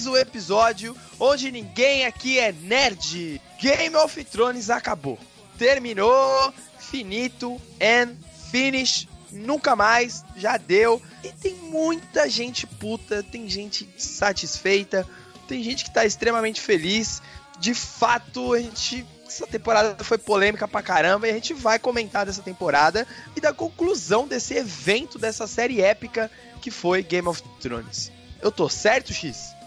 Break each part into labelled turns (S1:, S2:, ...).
S1: mais um episódio onde ninguém aqui é nerd. Game of Thrones acabou. Terminou, finito and finish. Nunca mais, já deu. E tem muita gente puta, tem gente satisfeita, tem gente que tá extremamente feliz. De fato, a gente essa temporada foi polêmica pra caramba e a gente vai comentar dessa temporada e da conclusão desse evento, dessa série épica que foi Game of Thrones. Eu tô certo, X?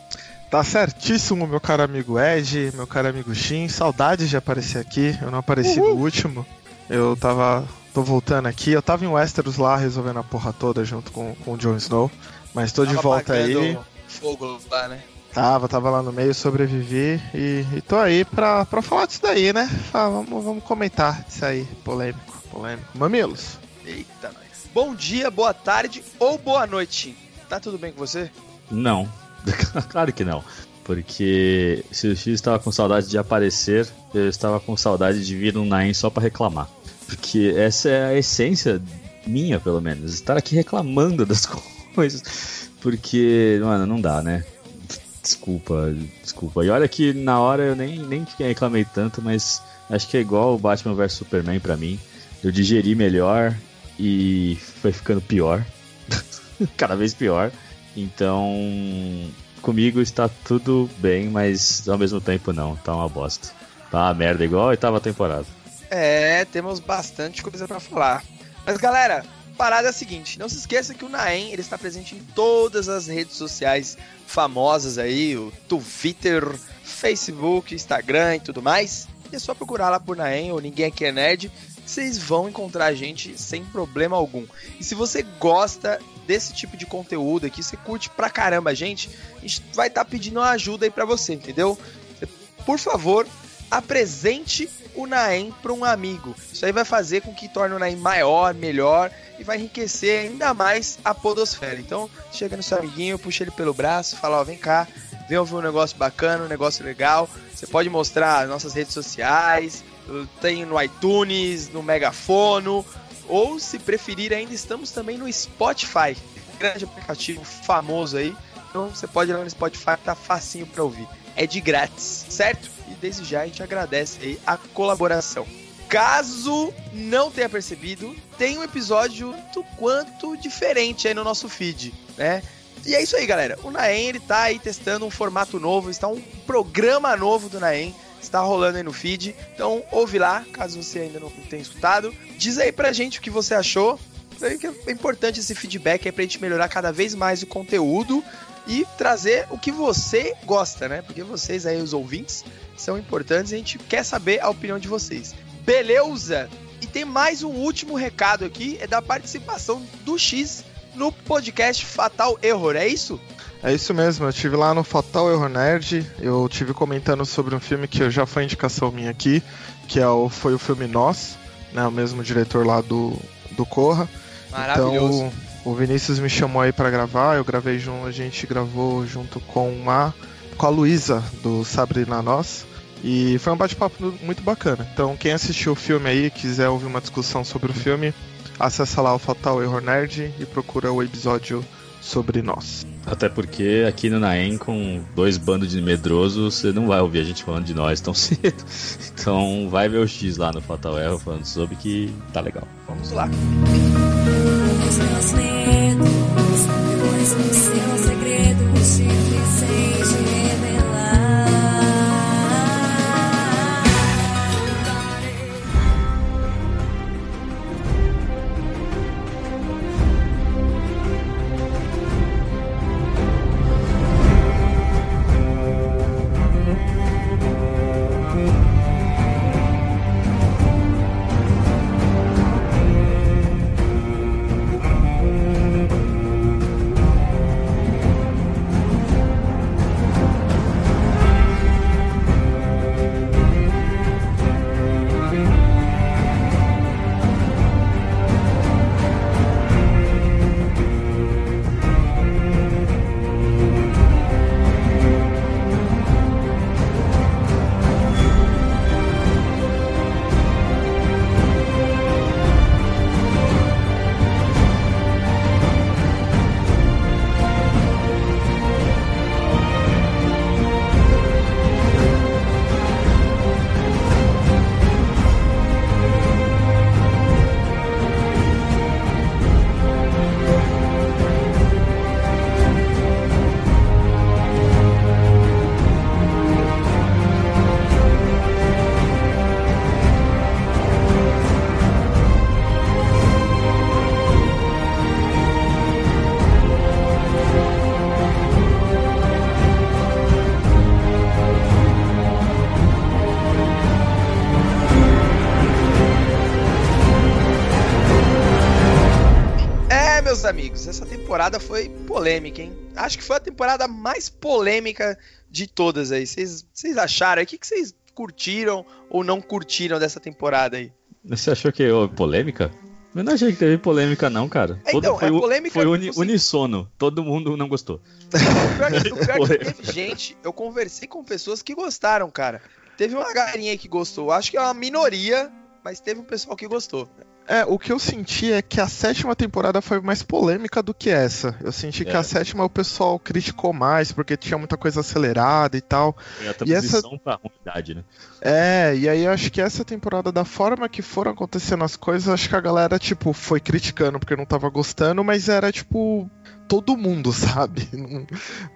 S2: Tá certíssimo, meu caro amigo Ed, meu caro amigo Shin. Saudades de aparecer aqui. Eu não apareci Uhul. no último. Eu tava. tô voltando aqui. Eu tava em Westeros lá resolvendo a porra toda junto com, com o Jon Snow. Mas tô tava de volta aí.
S1: Fogo lá, né?
S2: Tava, tava lá no meio, sobrevivi e, e tô aí pra, pra falar disso daí, né? Ah, vamos, vamos comentar disso aí, polêmico, polêmico. Mamilos.
S1: Eita, nós. Bom dia, boa tarde ou boa noite. Tá tudo bem com você?
S3: Não, claro que não. Porque se o X estava com saudade de aparecer, eu estava com saudade de vir no Nain só para reclamar. Porque essa é a essência minha, pelo menos. Estar aqui reclamando das coisas. Porque, mano, não dá, né? Desculpa, desculpa. E olha que na hora eu nem, nem reclamei tanto, mas acho que é igual o Batman vs Superman para mim. Eu digeri melhor e foi ficando pior. Cada vez pior. Então, comigo está tudo bem, mas ao mesmo tempo não. Tá uma bosta. Tá uma merda igual a temporada.
S1: É, temos bastante coisa para falar. Mas galera, parada é a seguinte, não se esqueça que o Naem ele está presente em todas as redes sociais famosas aí, o Twitter, Facebook, Instagram e tudo mais. É só procurar lá por Naem ou Ninguém Aqui é Nerd, vocês vão encontrar a gente sem problema algum. E se você gosta desse tipo de conteúdo aqui, você curte pra caramba a gente, a gente vai estar tá pedindo uma ajuda aí pra você, entendeu? Por favor, apresente o Naem para um amigo. Isso aí vai fazer com que torne o Naem maior, melhor e vai enriquecer ainda mais a podosfera. Então, chega no seu amiguinho, puxa ele pelo braço, fala, ó, vem cá, vem ouvir um negócio bacana, um negócio legal. Você pode mostrar nossas redes sociais, tem no iTunes, no Megafono, ou se preferir ainda estamos também no Spotify, grande aplicativo famoso aí. Então você pode ir lá no Spotify, tá facinho para ouvir. É de grátis, certo? E desde já a gente agradece aí a colaboração. Caso não tenha percebido, tem um episódio tanto quanto diferente aí no nosso feed, né? E é isso aí, galera. O Naem, ele tá aí testando um formato novo, está um programa novo do Naem, está rolando aí no feed. Então, ouve lá, caso você ainda não tenha escutado. Diz aí pra gente o que você achou. É importante esse feedback aí pra gente melhorar cada vez mais o conteúdo e trazer o que você gosta, né? Porque vocês aí, os ouvintes, são importantes e a gente quer saber a opinião de vocês. Beleza? E tem mais um último recado aqui, é da participação do X no podcast Fatal Error, é isso?
S2: É isso mesmo, eu tive lá no Fatal Error Nerd, eu tive comentando sobre um filme que já foi indicação minha aqui, que é o, foi o filme Nós, né, o mesmo diretor lá do, do Corra.
S1: Maravilhoso.
S2: Então, o Vinícius me chamou aí para gravar, eu gravei junto, a gente gravou junto com a com a Luísa do Sabrina Nós. E foi um bate-papo muito bacana. Então, quem assistiu o filme aí, quiser ouvir uma discussão sobre o filme, acessa lá o Fatal Error Nerd e procura o episódio sobre nós.
S3: Até porque aqui no Naem, com dois bandos de medrosos, você não vai ouvir a gente falando de nós tão cedo. Então vai ver o X lá no Fatal Error falando sobre que tá legal.
S1: Vamos lá. meus temporada foi polêmica, hein? Acho que foi a temporada mais polêmica de todas aí. Vocês acharam? O que vocês curtiram ou não curtiram dessa temporada aí?
S3: Você achou que é polêmica? Eu não achei que teve polêmica, não, cara.
S1: É, então, foi, é polêmica.
S3: Foi uni, unissono. Todo mundo não gostou.
S1: O pior, o pior que teve gente, eu conversei com pessoas que gostaram, cara. Teve uma galerinha que gostou. Acho que é uma minoria, mas teve um pessoal que gostou.
S2: É, o que eu senti é que a sétima temporada foi mais polêmica do que essa. Eu senti é. que a sétima o pessoal criticou mais, porque tinha muita coisa acelerada e tal.
S3: Foi a transição e essa... pra ruindade, né?
S2: É, e aí eu acho que essa temporada, da forma que foram acontecendo as coisas, acho que a galera, tipo, foi criticando porque não tava gostando, mas era, tipo, todo mundo, sabe? Não,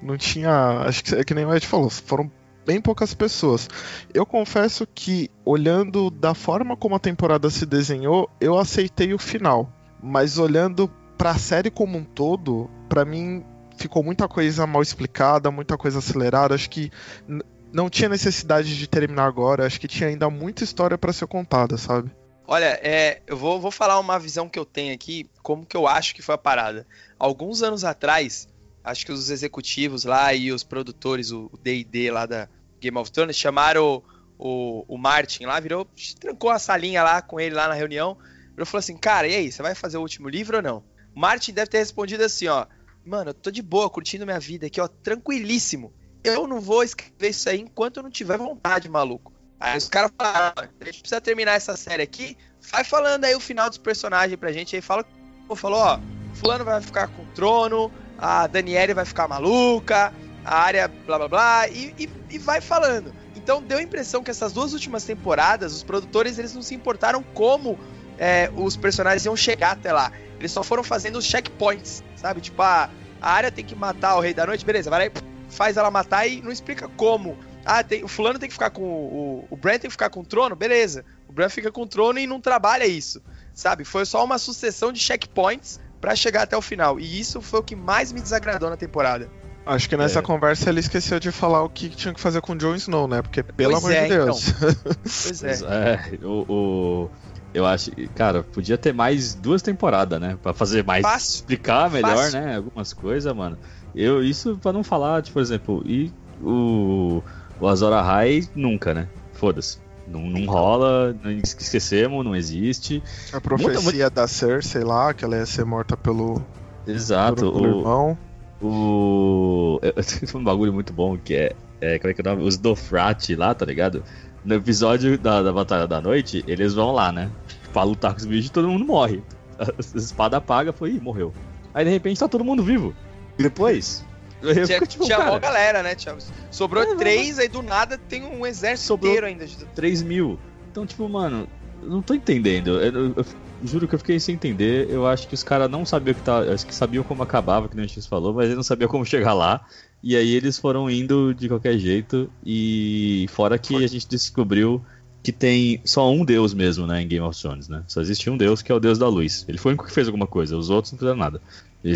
S2: não tinha. Acho que é que nem o Ed falou, foram bem poucas pessoas. Eu confesso que, olhando da forma como a temporada se desenhou, eu aceitei o final. Mas olhando para a série como um todo, para mim ficou muita coisa mal explicada, muita coisa acelerada. Acho que não tinha necessidade de terminar agora. Acho que tinha ainda muita história para ser contada, sabe?
S1: Olha, é, eu vou, vou falar uma visão que eu tenho aqui, como que eu acho que foi a parada. Alguns anos atrás, acho que os executivos lá e os produtores, o D&D lá da, Game of Thrones, chamaram o, o, o Martin lá, virou, trancou a salinha lá com ele lá na reunião, virou falou assim, cara, e aí, você vai fazer o último livro ou não? O Martin deve ter respondido assim, ó, mano, eu tô de boa, curtindo minha vida aqui, ó, tranquilíssimo. Eu não vou escrever isso aí enquanto eu não tiver vontade, maluco. Aí os caras falaram, a gente precisa terminar essa série aqui, vai falando aí o final dos personagens pra gente, aí fala, falou, ó, fulano vai ficar com o trono, a Daniele vai ficar maluca, a área blá blá blá, e, e, e vai falando. Então deu a impressão que essas duas últimas temporadas, os produtores eles não se importaram como é, os personagens iam chegar até lá. Eles só foram fazendo os checkpoints, sabe? Tipo, a, a área tem que matar o Rei da Noite, beleza, vai lá e faz ela matar e não explica como. Ah, tem, o fulano tem que ficar com. O, o Bran tem que ficar com o trono, beleza. O Bran fica com o trono e não trabalha isso, sabe? Foi só uma sucessão de checkpoints para chegar até o final. E isso foi o que mais me desagradou na temporada.
S2: Acho que nessa é. conversa ele esqueceu de falar o que tinha que fazer com o Jon Snow, né? Porque, pelo pois amor é, de Deus. Então.
S3: pois é. é o, o, eu acho. Cara, podia ter mais duas temporadas, né? Pra fazer mais. Fácil. Explicar melhor, Fácil. né? Algumas coisas, mano. Eu, isso pra não falar, tipo, por exemplo, e o. O Azora High nunca, né? Foda-se. Não, não rola, não esquecemos, não existe.
S2: A profecia muita, da Cersei lá, que ela ia ser morta pelo.
S3: Exato. Pelo, pelo o, irmão. O. Tem um bagulho muito bom que é. é como é que é o nome? Os Dofrati lá, tá ligado? No episódio da, da Batalha da Noite, eles vão lá, né? Pra lutar com os bichos e todo mundo morre. A espada apaga, foi, ih, morreu. Aí de repente tá todo mundo vivo. E depois.
S1: Tinha, tipo, tinha uma galera, né? Tinha, sobrou é, três, aí do nada tem um exército inteiro ainda.
S3: Três mil. Então, tipo, mano, não tô entendendo. Eu, eu, eu, juro que eu fiquei sem entender. Eu acho que os caras não sabiam que tá, acho que sabiam como acabava, que nem a gente falou, mas eles não sabiam como chegar lá. E aí eles foram indo de qualquer jeito. E fora que a gente descobriu que tem só um deus mesmo, né, em Game of Thrones, né? Só existe um deus que é o deus da luz. Ele foi o único que fez alguma coisa, os outros não fizeram nada.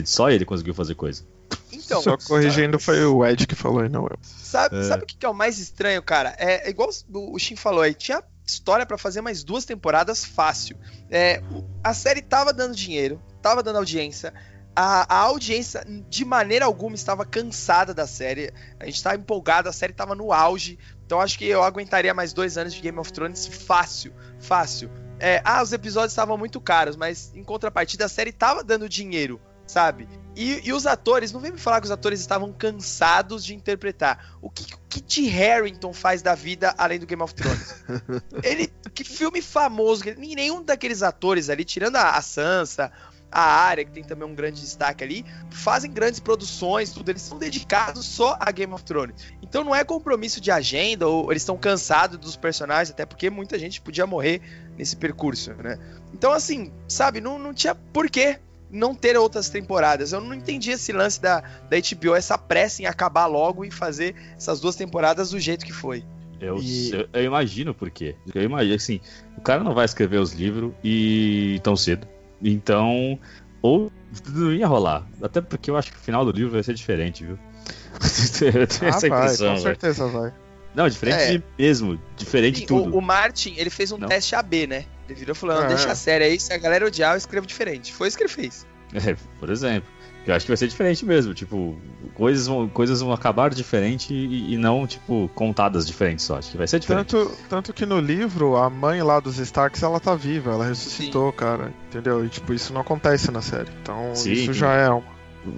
S3: Só ele conseguiu fazer coisa.
S2: Então, Só corrigindo, sabe, foi o Ed que falou e não eu.
S1: Sabe, é. sabe o que é o mais estranho, cara? É, é igual o Shin falou aí, tinha história para fazer mais duas temporadas fácil. É, a série tava dando dinheiro, tava dando audiência. A, a, audiência, de maneira alguma, estava cansada da série. A gente estava empolgado, a série estava no auge. Então acho que eu aguentaria mais dois anos de Game of Thrones fácil, fácil. É, ah, os episódios estavam muito caros, mas em contrapartida a série estava dando dinheiro sabe? E, e, os atores, não vem me falar que os atores estavam cansados de interpretar. O que o Kit Harington faz da vida além do Game of Thrones? Ele, que filme famoso, nenhum daqueles atores ali, tirando a, a Sansa, a área, que tem também um grande destaque ali, fazem grandes produções, tudo. Eles são dedicados só a Game of Thrones. Então não é compromisso de agenda, ou eles estão cansados dos personagens, até porque muita gente podia morrer nesse percurso, né? Então, assim, sabe, não, não tinha porquê não ter outras temporadas. Eu não entendi esse lance da, da HBO, essa pressa em acabar logo e fazer essas duas temporadas do jeito que foi.
S3: Eu, e... eu, eu, imagino por quê. Eu imagino assim, o cara não vai escrever os livros e tão cedo. Então, ou não ia rolar. Até porque eu acho que o final do livro vai ser diferente, viu?
S2: eu tenho ah, essa impressão. Vai, com certeza vai.
S3: Não, diferente é. mesmo. Diferente de tudo.
S1: O, o, Martin, ele fez um não. teste AB, né? Ele virou falando, ah, deixa é. a série aí, se a galera odiar, eu escrevo diferente. Foi isso que ele fez.
S3: É, por exemplo. Eu acho que vai ser diferente mesmo, tipo, coisas vão, coisas vão acabar diferente e, e não, tipo, contadas diferentes só. Acho que vai ser diferente.
S2: Tanto, tanto que no livro, a mãe lá dos Starks, ela tá viva, ela ressuscitou, Sim. cara, entendeu? E, tipo, isso não acontece na série. Então, Sim, isso já é uma...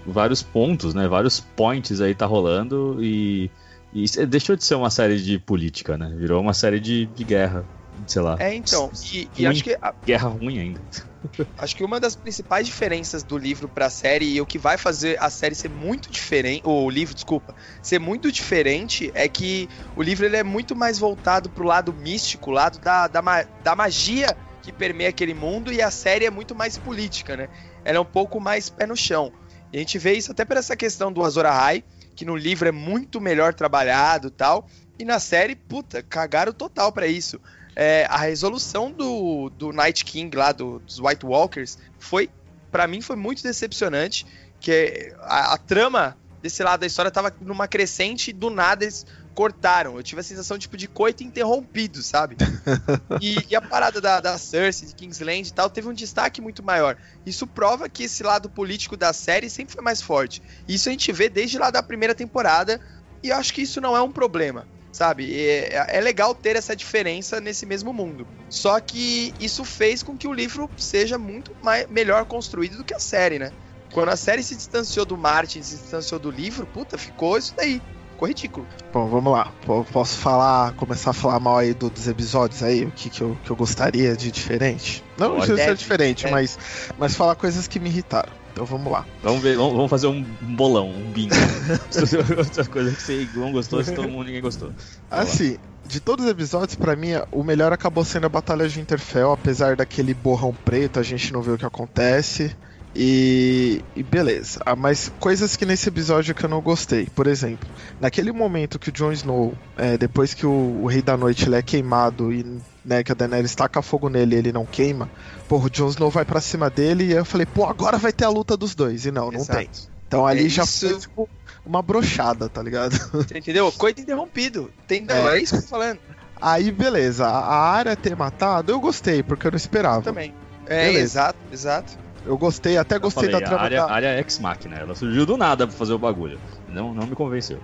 S3: Vários pontos, né? Vários points aí tá rolando e, e deixou de ser uma série de política, né? Virou uma série de, de guerra, sei lá.
S1: É, então, e, e acho que... A...
S3: Guerra ruim ainda.
S1: Acho que uma das principais diferenças do livro para a série e o que vai fazer a série ser muito diferente, o livro, desculpa, ser muito diferente é que o livro ele é muito mais voltado pro lado místico, lado da, da, da magia que permeia aquele mundo e a série é muito mais política, né? Ela é um pouco mais pé no chão. E a gente vê isso até por essa questão do Azor Ahai, que no livro é muito melhor trabalhado tal, e na série, puta, cagaram total para isso é, a resolução do, do Night King lá, do, dos White Walkers, foi, para mim, foi muito decepcionante. Que a, a, trama desse lado da história tava numa crescente e do nada eles cortaram. Eu tive a sensação tipo de coito interrompido, sabe? e, e, a parada da, da Cersei, de Kingsland e tal, teve um destaque muito maior. Isso prova que esse lado político da série sempre foi mais forte. Isso a gente vê desde lá da primeira temporada, e eu acho que isso não é um problema sabe? É, é, legal ter essa diferença nesse mesmo mundo. Só que isso fez com que o livro seja muito mais, melhor construído do que a série, né? Quando a série se distanciou do Martin, se distanciou do livro, puta, ficou isso daí. Ficou ridículo.
S2: Bom, vamos lá. Posso falar, começar a falar mal aí do, dos episódios aí, o que, que, eu, que eu gostaria de diferente? Não, precisa ser diferente, mas, mas falar coisas que me irritaram. Então vamos lá.
S3: Vamos ver, vamos, fazer um bolão, um bingo. Outra coisa que você não gostou, se todo mundo ninguém gostou.
S2: Vamos assim, lá. de todos os episódios, para mim, o melhor acabou sendo a Batalha de Interfell, apesar daquele borrão preto, a gente não vê o que acontece. E, e, beleza. Ah, mas coisas que nesse episódio que eu não gostei. Por exemplo, naquele momento que o Jon Snow, é, depois que o, o, Rei da Noite ele é queimado e né, que a Daenerys taca fogo nele e ele não queima, porra, o Jon Snow vai para cima dele e eu falei, pô, agora vai ter a luta dos dois. E não, não Exato. tem. Então ali é já isso... foi tipo, uma brochada, tá ligado?
S1: Você entendeu? Coito interrompido. Tem... é. é isso que eu tô falando.
S2: Aí, beleza. A área ter matado, eu gostei, porque eu não esperava. Eu
S1: também. É, beleza. exato, exato.
S2: Eu gostei, até gostei falei, da trama.
S3: A área, da... área Ex-Machina, ela surgiu do nada pra fazer o bagulho. Não, não me convenceu.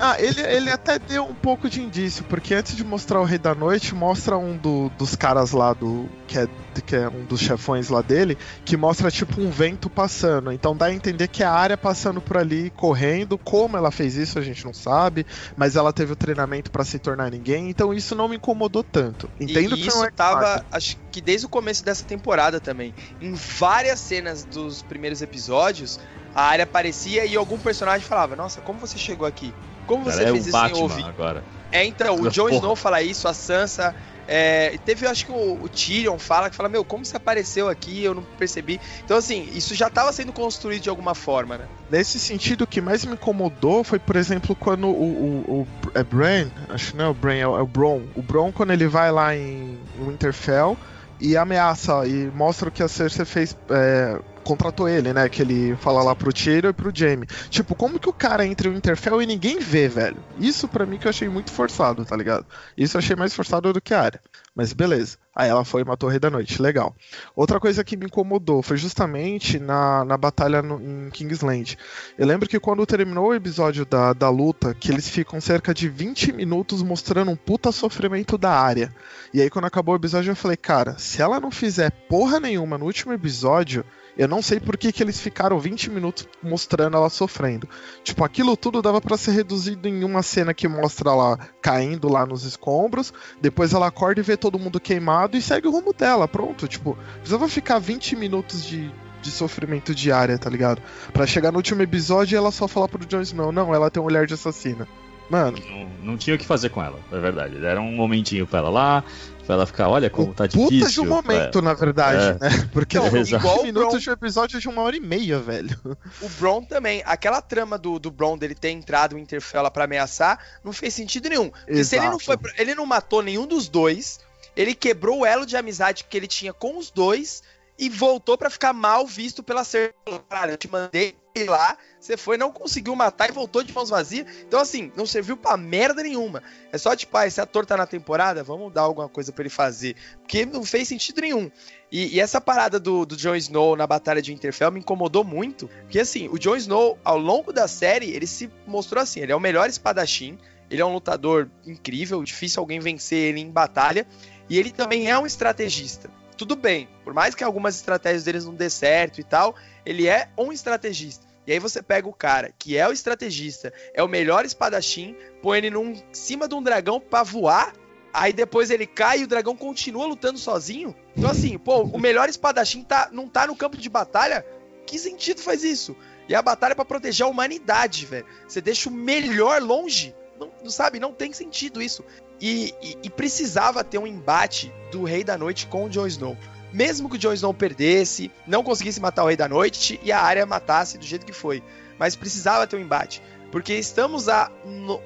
S2: Ah, ele, ele até deu um pouco de indício, porque antes de mostrar o Rei da Noite, mostra um do, dos caras lá do. Que é, que é um dos chefões lá dele, que mostra tipo um vento passando. Então dá a entender que é a área passando por ali, correndo. Como ela fez isso, a gente não sabe. Mas ela teve o treinamento para se tornar ninguém. Então isso não me incomodou tanto. Entendo
S1: e que isso tava, acho que desde o começo dessa temporada também. Em várias cenas dos primeiros episódios, a área aparecia e algum personagem falava: Nossa, como você chegou aqui? Como você
S3: Cara,
S1: fez
S3: é
S1: isso
S3: Batman sem ouvir? Agora.
S1: É, então, o Jon Snow fala isso, a Sansa. É, teve, acho que o, o, Tyrion fala que fala, meu, como você apareceu aqui? Eu não percebi. Então, assim, isso já estava sendo construído de alguma forma, né?
S2: Nesse sentido, o que mais me incomodou foi, por exemplo, quando o, o, o é Bran, acho que não é o Bran, é o, é o Bron. O Bron, quando ele vai lá em Winterfell e ameaça e mostra o que a Cersei fez é, contratou ele, né? Que ele fala lá pro Tyrion e pro Jaime. Tipo, como que o cara entra no Interfell e ninguém vê, velho? Isso para mim que eu achei muito forçado, tá ligado? Isso eu achei mais forçado do que a área. Mas beleza. Aí ela foi e matou o Rei da Noite. Legal. Outra coisa que me incomodou foi justamente na, na batalha no, em Kingsland. Eu lembro que quando terminou o episódio da, da luta, que eles ficam cerca de 20 minutos mostrando um puta sofrimento da área. E aí quando acabou o episódio eu falei, cara, se ela não fizer porra nenhuma no último episódio, eu não sei por que, que eles ficaram 20 minutos mostrando ela sofrendo. Tipo, aquilo tudo dava para ser reduzido em uma cena que mostra ela caindo lá nos escombros, depois ela acorda e vê todo mundo queimado e segue o rumo dela, pronto. Tipo, precisava ficar 20 minutos de, de sofrimento diária, tá ligado? Para chegar no último episódio e ela só falar pro Jon Snow, não, ela tem um olhar de assassina. Mano.
S3: Não, não, tinha o que fazer com ela, é verdade. Era um momentinho pra ela lá, Pra ela ficar, olha como o tá difícil. Puta
S2: de um momento, é. na verdade, é. né? Porque não, é igual minutos de um episódio de uma hora e meia, velho.
S1: O Bron também. Aquela trama do, do Bron dele ter entrado em Interfell para ameaçar não fez sentido nenhum. Porque se ele não foi. Ele não matou nenhum dos dois, ele quebrou o elo de amizade que ele tinha com os dois e voltou para ficar mal visto pela Cersei. Cara, eu te mandei lá, você foi, não conseguiu matar e voltou de mãos vazias. Então, assim, não serviu pra merda nenhuma. É só tipo, ah, esse ator tá na temporada, vamos dar alguma coisa para ele fazer. Porque não fez sentido nenhum. E, e, essa parada do, do Jon Snow na Batalha de Winterfell me incomodou muito. Porque, assim, o Jon Snow, ao longo da série, ele se mostrou assim: ele é o melhor espadachim, ele é um lutador incrível, difícil alguém vencer ele em batalha. E ele também é um estrategista tudo bem, por mais que algumas estratégias deles não dê certo e tal, ele é um estrategista. E aí você pega o cara que é o estrategista, é o melhor espadachim, põe ele num cima de um dragão para voar, aí depois ele cai e o dragão continua lutando sozinho. Então assim, pô, o melhor espadachim tá, não tá no campo de batalha? Que sentido faz isso? E a batalha é para proteger a humanidade, velho. Você deixa o melhor longe. Não, não sabe, não tem sentido isso. E, e, precisava ter um embate do Rei da Noite com o Jon Snow. Mesmo que o Jon Snow perdesse, não conseguisse matar o Rei da Noite e a área matasse do jeito que foi. Mas precisava ter um embate. Porque estamos há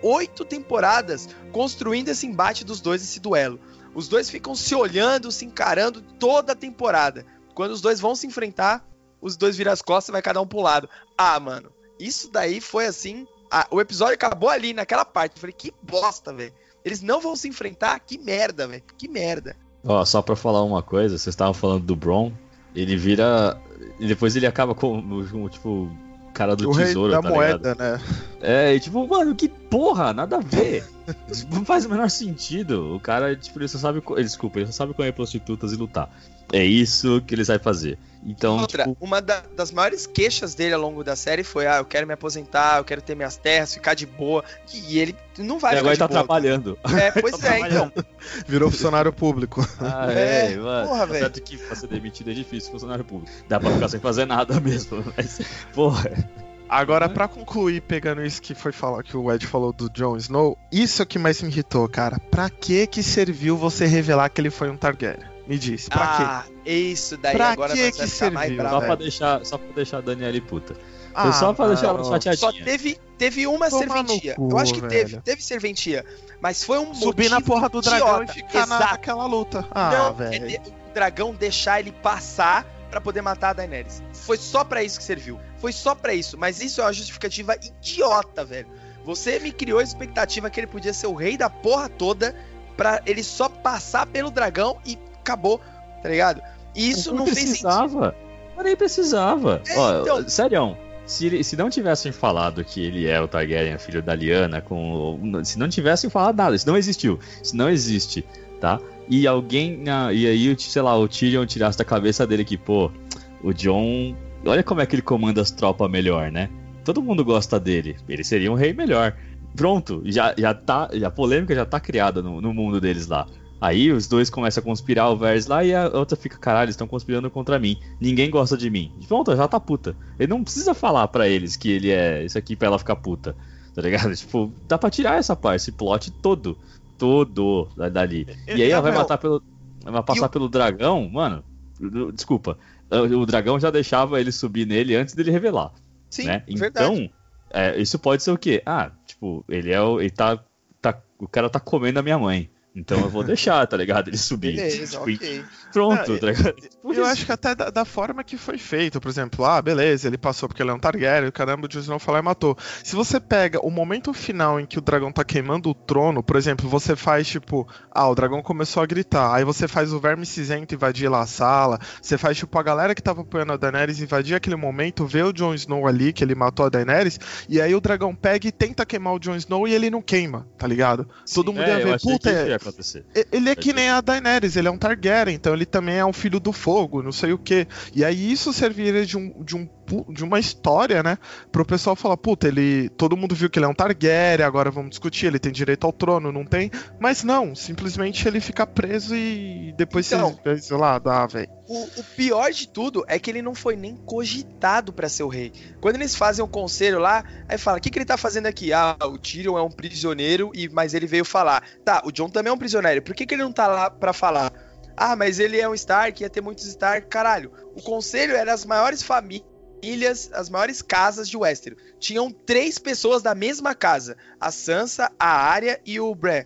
S1: oito temporadas construindo esse embate dos dois, esse duelo. Os dois ficam se olhando, se encarando toda a temporada. Quando os dois vão se enfrentar, os dois viram as costas e vai cada um pro lado. Ah, mano, isso daí foi assim. o episódio acabou ali, naquela parte. Eu falei, que bosta, velho. Eles não vão se enfrentar? Que merda, velho. Que merda.
S3: Ó, só pra falar uma coisa, vocês estavam falando do Bron, ele vira. E depois ele acaba com, tipo, cara do
S2: o
S3: tesouro,
S2: rei da
S3: tá
S2: moeda,
S3: ligado?
S2: né?
S3: É, e tipo, mano, que porra, nada a ver. não faz o menor sentido. O cara, tipo, ele só sabe. Desculpa, ele só sabe correr prostitutas e lutar. É isso que ele vai fazer. Então,
S1: Outra,
S3: tipo...
S1: uma da, das maiores queixas dele ao longo da série foi: ah, eu quero me aposentar, eu quero ter minhas terras, ficar de boa. E ele não vai
S3: e agora ele tá
S1: boa.
S3: trabalhando.
S1: É, pois
S3: tá
S1: é, então.
S2: Virou funcionário público.
S3: Ah, é,
S1: É,
S3: mano.
S1: porra, velho.
S3: Tanto que pra ser demitido é difícil, funcionário público. Dá pra ficar sem fazer nada mesmo. Mas, porra.
S2: Agora, pra concluir, pegando isso que foi falar que o Ed falou do Jon Snow, isso é o que mais me irritou, cara. Pra que que serviu você revelar que ele foi um Targaryen? Me diz, pra quê?
S1: ah, isso daí
S2: Pra
S1: agora
S2: que
S1: vai
S2: que
S1: ficar mais
S2: serviu?
S1: bravo.
S3: Só pra, deixar, só pra deixar a Daniela puta.
S2: Ah,
S3: Foi só pra deixar ela chateadinha.
S1: Só teve, teve uma
S2: Toma
S1: serventia.
S2: cu,
S1: eu acho que teve,
S2: velho.
S1: teve serventia. Mas foi um
S2: Subir na porra do dragão
S1: idiota.
S2: e ficar na-
S1: Exato.
S2: naquela luta. Ah,
S1: Não, é
S2: velho.
S1: de- o dragão deixar ele passar pra poder matar a Daenerys. Foi só pra isso que serviu. Foi só pra isso. Mas isso é uma justificativa idiota, velho. Você me criou a expectativa que ele podia ser o rei da porra toda pra ele só passar pelo dragão e acabou, tá ligado? E isso não, fez sentido.
S3: precisava. Mas nem precisava.
S1: É,
S3: Ó,
S1: então.
S3: Sério, se, se não tivessem falado que ele é o Targaryen, filho da Lyanna, com, se não tivessem falado nada, isso não existiu. Isso não existe, tá? E alguém, e aí, sei lá, o Tyrion tirasse da cabeça dele que, pô, o John, olha como é que ele comanda as tropas melhor, né? Todo mundo gosta dele, ele seria um rei melhor. Pronto, já, já tá, já a polêmica já tá criada no, no mundo deles lá. Aí os dois começam a conspirar o Varys lá e a outra fica, caralho, estão conspirando contra mim. Ninguém gosta de mim. Pronto, já tá puta. Ele não precisa falar pra eles que ele é isso aqui pra ela ficar puta. Tá ligado? Tipo, dá pra tirar essa parte, esse plot todo. Todo da- dali. E aí ela vai matar pelo. Vai passar pelo dragão, mano. Desculpa. O dragão já deixava ele subir nele antes dele revelar
S1: Sim,
S3: né? Então, é, isso pode ser o quê? Ah, tipo, ele é o. Ele tá, tá. O cara tá comendo a minha mãe. Então eu vou deixar, tá ligado? Ele subir.
S1: Beleza,
S3: Tipo,
S1: ok.
S3: Pronto,
S2: Não,
S3: tá ligado? Por
S2: Eu
S3: isso.
S2: acho que até da, da forma que foi feito, por exemplo, ah, beleza, ele passou porque ele é um Targaryen, caramba, o Jon Snow lá e matou. Se você pega o momento final em que o dragão tá queimando o trono, por exemplo, você faz tipo, ah, o dragão começou a gritar, aí você faz o verme cinzento invadir lá a sala, você faz tipo a galera que tava apoiando a Daenerys invadir aquele momento, vê o Jon Snow ali, que ele matou a Daenerys, e aí o dragão pega e tenta queimar o Jon Snow e ele não queima, tá ligado? Todo mundo
S3: É,
S2: ia ver, puta, é-
S3: acontecer.
S2: Ele é que nem a Daenerys, ele é um Targaryen, então ele também é um filho do fogo, não sei o que. E aí isso serviria de, um, de, um, de uma história, né? Pro pessoal falar, puta, ele. Todo mundo viu que ele é um Targaryen, agora vamos discutir, ele tem direito ao trono, não tem. Mas não, simplesmente ele fica preso e depois
S1: Então.
S2: você, sei lá, dá, velho.
S1: O, o pior de tudo é que ele não foi nem cogitado pra ser o rei. Quando eles fazem o conselho lá, aí fala: o que, que ele tá fazendo aqui? Ah, o Tyrion é um prisioneiro, e mas ele veio falar. Tá, o John também é um prisioneiro, por que, que ele não tá lá pra falar? Ah, mas ele é um Stark, ia ter muitos Stark. Caralho, o conselho era as maiores famílias, as maiores casas de Westeros. Tinham três pessoas da mesma casa: a Sansa, a Arya e o Bran.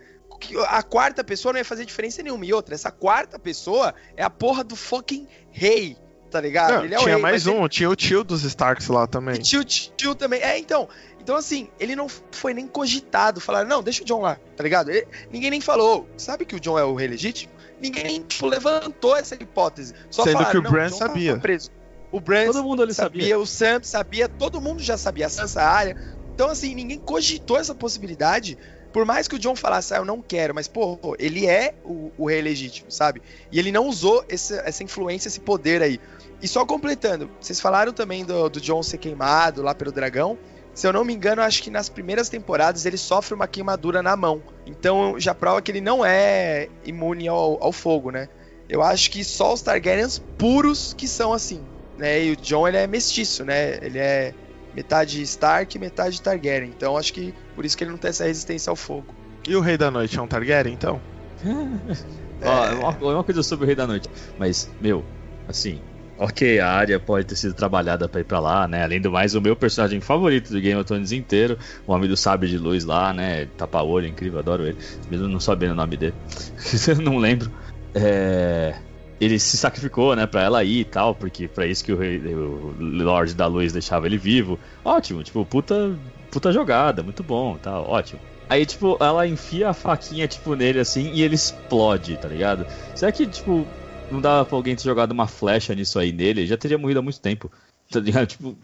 S1: A quarta pessoa não ia fazer diferença nenhuma. E outra, essa quarta pessoa é a porra do fucking rei. tá ligado?
S2: Não,
S1: ele é
S2: tinha
S1: rei,
S2: mais um, tinha o tio dos Starks lá também.
S1: E tio, tio também. É, então. Então, assim, ele não foi nem cogitado. Falaram, não, deixa o John lá, tá ligado? Ele- ninguém nem falou, sabe que o John é o rei legítimo? Ninguém tipo, levantou essa hipótese. Só
S2: Sendo
S1: falaram,
S2: que o Bran
S1: tava
S2: sabia.
S1: preso. O Bran
S3: Todo mundo ali
S1: sabia,
S3: sabia.
S1: o Sam sabia, todo mundo já sabia, a Sansa área. Então, assim, ninguém cogitou essa possibilidade. Por mais que o John falasse, ah, eu não quero, mas, pô, ele é o, o rei legítimo, sabe? E ele não usou esse- essa influência, esse poder aí. E só completando, vocês falaram também do, do John ser queimado lá pelo dragão. Se eu não me engano, acho que nas primeiras temporadas ele sofre uma queimadura na mão. Então já prova que ele não é imune ao, ao fogo, né? Eu acho que só os Targaryens puros que são assim, né? E o John ele é mestiço, né? Ele é metade Stark e metade Targaryen. Então acho que por isso que ele não tem essa resistência ao fogo.
S2: E o Rei da Noite é um Targaryen, então?
S3: Ó, uma, uma coisa sobre o Rei da Noite. Mas, meu, assim, ok, a área pode ter sido trabalhada pra ir pra lá, né? Além do mais, o meu personagem favorito do Game of Thrones inteiro, o homem do sabre de luz lá, né? Tapa-olho, incrível, adoro ele. Mesmo não sabendo o nome dele. Eu não lembro. É. Ele se sacrificou, né, pra ela ir e tal, porque pra isso que o, rei, o Lorde da Luz deixava ele vivo. Ótimo, tipo, puta, puta jogada, muito bom, tal, ótimo. Aí, tipo, ela enfia a faquinha, tipo, nele assim e ele explode, tá ligado? Será que, tipo, não dava pra alguém ter jogado uma flecha nisso aí nele? Ele já teria morrido há muito tempo, tá ligado? Tipo,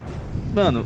S3: mano,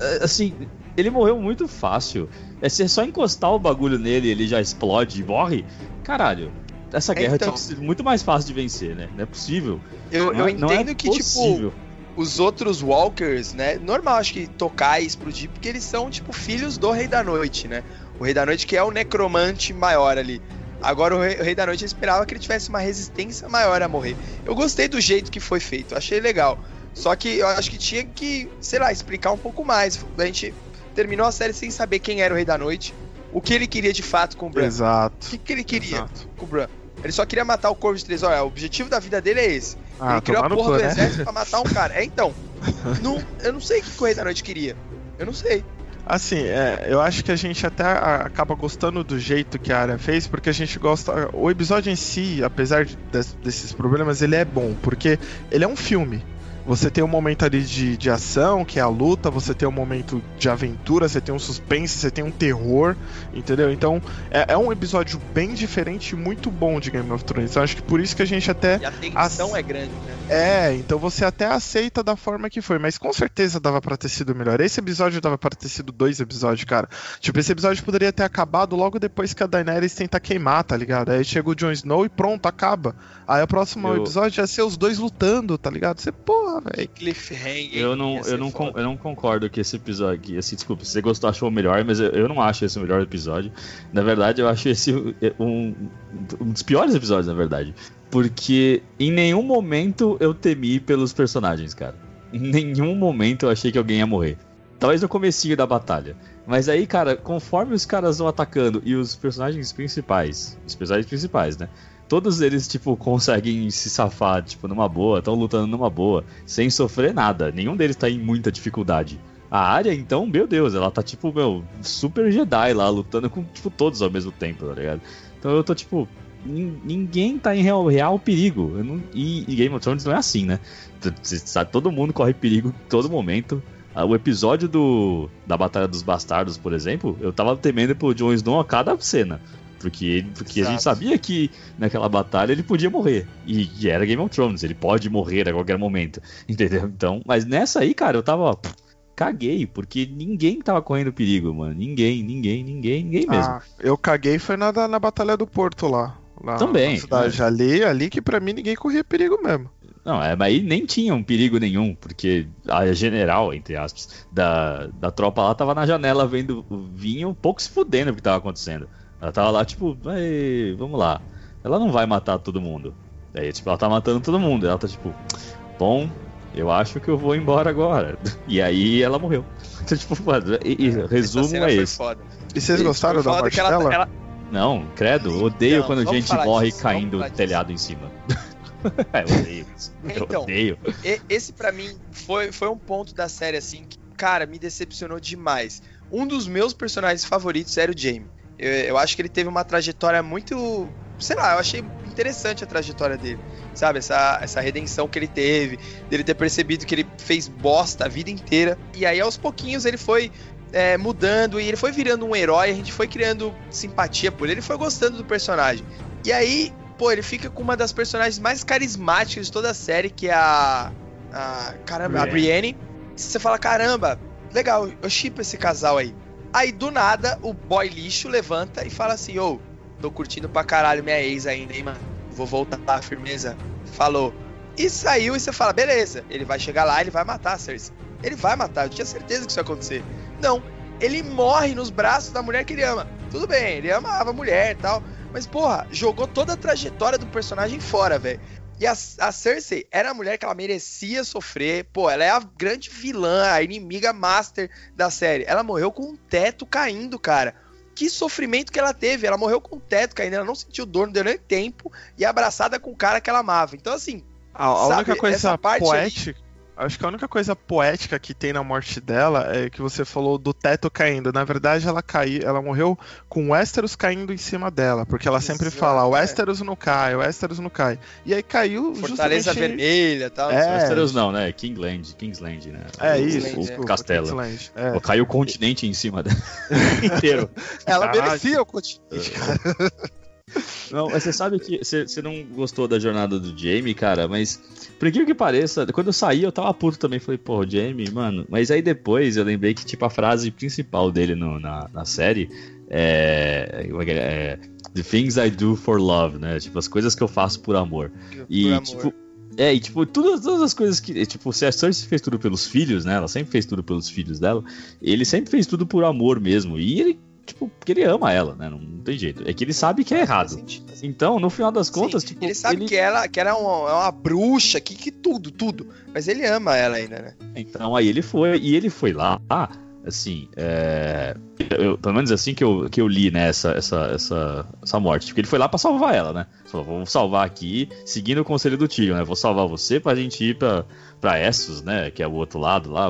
S3: é, assim, ele morreu muito fácil. É se é só encostar o bagulho nele ele já explode e morre? Caralho. Essa guerra
S1: Então.
S3: tinha sido muito mais fácil de vencer, né? Não é possível.
S1: Eu,
S3: Não
S1: eu
S3: é- não é
S1: entendo que, tipo,
S3: possível.
S1: os outros Walkers, né? Normal, acho que tocar e explodir, porque eles são, tipo, filhos do Rei da Noite, né? O Rei da Noite que é o necromante maior ali. Agora, o Rei, o Rei da Noite eu esperava que ele tivesse uma resistência maior a morrer. Eu gostei do jeito que foi feito, achei legal. Só que eu acho que tinha que, sei lá, explicar um pouco mais. A gente terminou a série sem saber quem era o Rei da Noite, o que ele queria de fato com o Bran. O
S2: Exato.
S1: que, que ele queria
S2: Exato.
S1: com o Bran? Ele só queria matar o Corvo de Três. Olha, o objetivo da vida dele é esse.
S2: Ah,
S1: ele criou a porra
S2: cu,
S1: do
S2: né?
S1: exército pra matar um cara. É, então. não, eu não sei o que o Correio da Noite queria. Eu não sei.
S2: Assim, é, eu acho que a gente até acaba gostando do jeito que a área fez, porque a gente gosta. O episódio em si, apesar de- des- desses problemas, ele é bom, porque ele é um filme. Você tem um momento ali de, de ação, que é a luta, você tem um momento de aventura, você tem um suspense, você tem um terror, entendeu? Então é, é um episódio bem diferente e muito bom de Game of Thrones. Eu acho que por isso que a gente até
S1: E a tensão é grande, né?
S2: é, então você até aceita da forma que foi, mas com certeza dava pra ter sido melhor. Esse episódio dava pra ter sido dois episódios, cara. Tipo, esse episódio poderia ter acabado logo depois que a Daenerys tenta queimar, tá ligado? Aí chega o Jon Snow e pronto, acaba. Aí o próximo
S3: Eu-
S2: episódio ia ser os dois lutando, tá ligado? Você, porra, velho.
S1: Cliffhanger.
S3: Eu não, eu, não
S1: foda.
S3: eu não concordo que esse episódio aqui, assim, desculpa, se você gostou, achou o melhor, mas eu, eu não acho esse o melhor episódio. Na verdade, eu acho esse um, um dos piores episódios, na verdade. Porque em nenhum momento eu temi pelos personagens, cara. Em nenhum momento eu achei que alguém ia morrer. Talvez no comecinho da batalha. Mas aí, cara, conforme os caras vão atacando e os personagens principais, os personagens principais, né? Todos eles, tipo, conseguem se safar, tipo, numa boa, estão lutando numa boa, sem sofrer nada. Nenhum deles tá em muita dificuldade. A área, então, meu Deus, ela tá, tipo, meu, super Jedi lá, lutando com, tipo, todos ao mesmo tempo, tá ligado? Então eu tô, tipo, nin- ninguém tá em real, real perigo. Não- e, e Game of Thrones não é assim, né? Você sabe, todo mundo corre perigo todo momento. Ah, O episódio do da Batalha dos Bastardos, por exemplo, eu tava temendo pro Jon Snow a cada cena. Porque, ele- porque a gente
S1: Exato.
S3: sabia que naquela batalha ele podia morrer. E, e era Game of Thrones, ele pode morrer a qualquer momento. Entendeu? Então, mas nessa aí, cara, eu tava. pff, caguei, porque ninguém tava correndo perigo, mano. Ninguém, ninguém, ninguém, ninguém mesmo.
S2: Ah, eu caguei foi na, na Batalha do Porto lá. lá
S3: Também,
S2: Na cidade. Ali, ali que pra mim ninguém corria perigo mesmo.
S3: Não, é, mas aí nem tinha um perigo nenhum, porque a general, entre aspas, da, da tropa lá tava na janela vendo o vinho, um pouco se fudendo o que tava acontecendo. Ela tava lá, tipo, "Ei, vamos lá. Ela não vai matar todo mundo. Aí, tipo, ela tá matando todo mundo. Ela tá tipo, bom, eu acho que eu vou embora agora. E aí ela morreu. Então, tipo, e, e resumo é esse.
S1: foda.
S2: E vocês
S1: Foi
S2: gostaram da
S1: foda
S2: morte
S1: ela- tá-
S2: dela?
S1: ela-
S3: Não, credo, odeio
S1: Não,
S3: quando gente morre
S1: disso,
S3: caindo do
S1: disso.
S3: telhado em cima. é, eu odeio isso. Eu
S1: Então,
S3: odeio.
S1: E- Esse pra mim foi, foi um ponto da série assim que, cara, me decepcionou demais. Um dos meus personagens favoritos era o Jaime. Eu, eu acho que ele teve uma trajetória muito, sei lá, eu achei interessante a trajetória dele, sabe? Essa, essa redenção que ele teve, dele ter percebido que ele fez bosta a vida inteira. E aí, aos pouquinhos, ele foi é, mudando e ele foi virando um herói, a gente foi criando simpatia por ele, ele foi gostando do personagem. E aí, pô, ele fica com uma das personagens mais carismáticas de toda a série, que é a. a caramba, Brienne. a Brienne. Você fala, caramba, legal, eu chipo esse casal aí. Aí do nada, o boy lixo levanta e fala assim: Ô, oh, tô curtindo pra caralho minha ex ainda, hein, mano. Vou voltar, firmeza. Falou. E saiu e você fala: beleza, ele vai chegar lá, ele vai matar a Cersei. Ele vai matar, eu tinha certeza que isso ia acontecer. Não, ele morre nos braços da mulher que ele ama. Tudo bem, ele amava a mulher e tal. Mas, porra, jogou toda a trajetória do personagem fora, velho. E a, a, Cersei era a mulher que ela merecia sofrer. Pô, ela é a grande vilã, a inimiga master da série. Ela morreu com um teto caindo, cara. Que sofrimento que ela teve. Ela morreu com um teto caindo. Ela não sentiu dor, não deu nem tempo. E abraçada com o cara que ela amava. Então, assim.
S2: A, a sabe, única coisa poética. Acho que a única coisa poética que tem na morte dela é que você falou do teto caindo. Na verdade, ela caiu, ela morreu com o Westeros caindo em cima dela, porque ela sempre fala: o é. Westeros não cai, o Westeros não cai. E aí caiu
S1: Fortaleza
S2: justamente...
S1: Vermelha, tal.
S3: É, Westeros não, né? Kingland, Kingsland, né?
S2: É o, isso,
S3: o, o castelo. Kingsland, é. Caiu o continente em cima dela inteiro.
S1: Ela Caraca. merecia o continente, cara.
S3: Não, mas você sabe que você não gostou da jornada do Jamie, cara, mas por incrível que pareça, quando eu saí eu tava puto também. Falei, pô, Jamie, mano. Mas aí depois eu lembrei que, tipo, a frase principal dele no, na, na série é, é, é, The things I do for love, né? Tipo, as coisas que eu faço por amor. Por e, amor. tipo. É, e tipo, todas, todas as coisas que. Tipo, se a Cersei fez tudo pelos filhos, né? Ela sempre fez tudo pelos filhos dela. Ele sempre fez tudo por amor mesmo. E ele tipo, porque ele ama ela, né? Não, tem jeito. É que ele sabe que é errado. Então, no final das contas, Sim, tipo.
S1: Ele sabe ele... que ela, que ela é, uma, é uma bruxa, que, que tudo, tudo. Mas ele ama ela ainda, né?
S3: Então aí ele foi, e ele foi lá, assim, é, eu, pelo menos assim que eu, que eu li, né, essa, essa, essa, essa morte. Porque ele foi lá pra salvar ela, né? Falou, vou salvar aqui, seguindo o conselho do Tyrion, né? Vou salvar você pra gente ir pra, pra Essos, né? Que é o outro lado lá,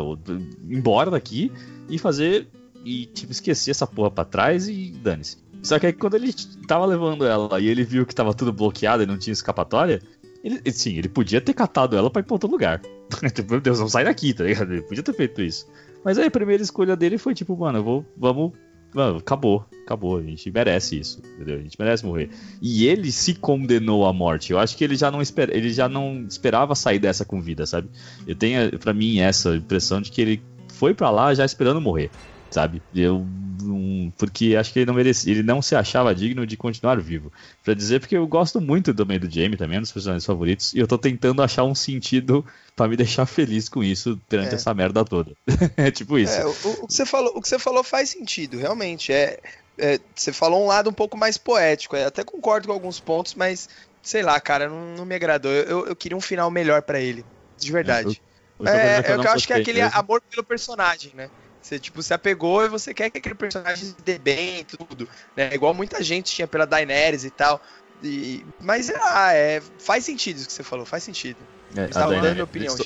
S3: embora daqui e fazer e, tipo, esqueci essa porra pra trás e dane-se. Só que aí quando ele tava levando ela e ele viu que tava tudo bloqueado e não tinha escapatória, ele, sim, ele podia ter catado ela pra ir pra outro lugar. Tipo, meu Deus, não sai daqui, tá ligado? Ele podia ter feito isso. Mas aí a primeira escolha dele foi tipo, mano, vou, vamos, mano, acabou, acabou, a gente merece isso, entendeu? A gente merece morrer. E ele se condenou à morte. Eu acho que ele já não, esper, ele já não esperava sair dessa com vida, sabe? Eu tenho, para mim, essa impressão de que ele foi para lá já esperando morrer sabe? Eu um, porque acho que ele não merecia, ele não se achava digno de continuar vivo. Para dizer porque eu gosto muito também do Jamie, também é um dos personagens favoritos, e eu tô tentando achar um sentido para me deixar feliz com isso durante é. essa merda toda. é tipo isso. É,
S1: o, o, que você falou, o que você falou faz sentido, realmente. É, é, você falou um lado um pouco mais poético. É, até concordo com alguns pontos, mas sei lá, cara, não, não me agradou. Eu, eu, queria um final melhor para ele, de verdade. Eu, eu, é, eu, eu acho que é aquele mesmo. amor pelo personagem, né? Você, tipo, se apegou e você quer que aquele personagem se dê bem e tudo. Né? Igual muita gente tinha pela Daenerys e tal. E, mas ah, é, faz sentido isso que você falou, faz sentido. É, Estava dando minha opinião.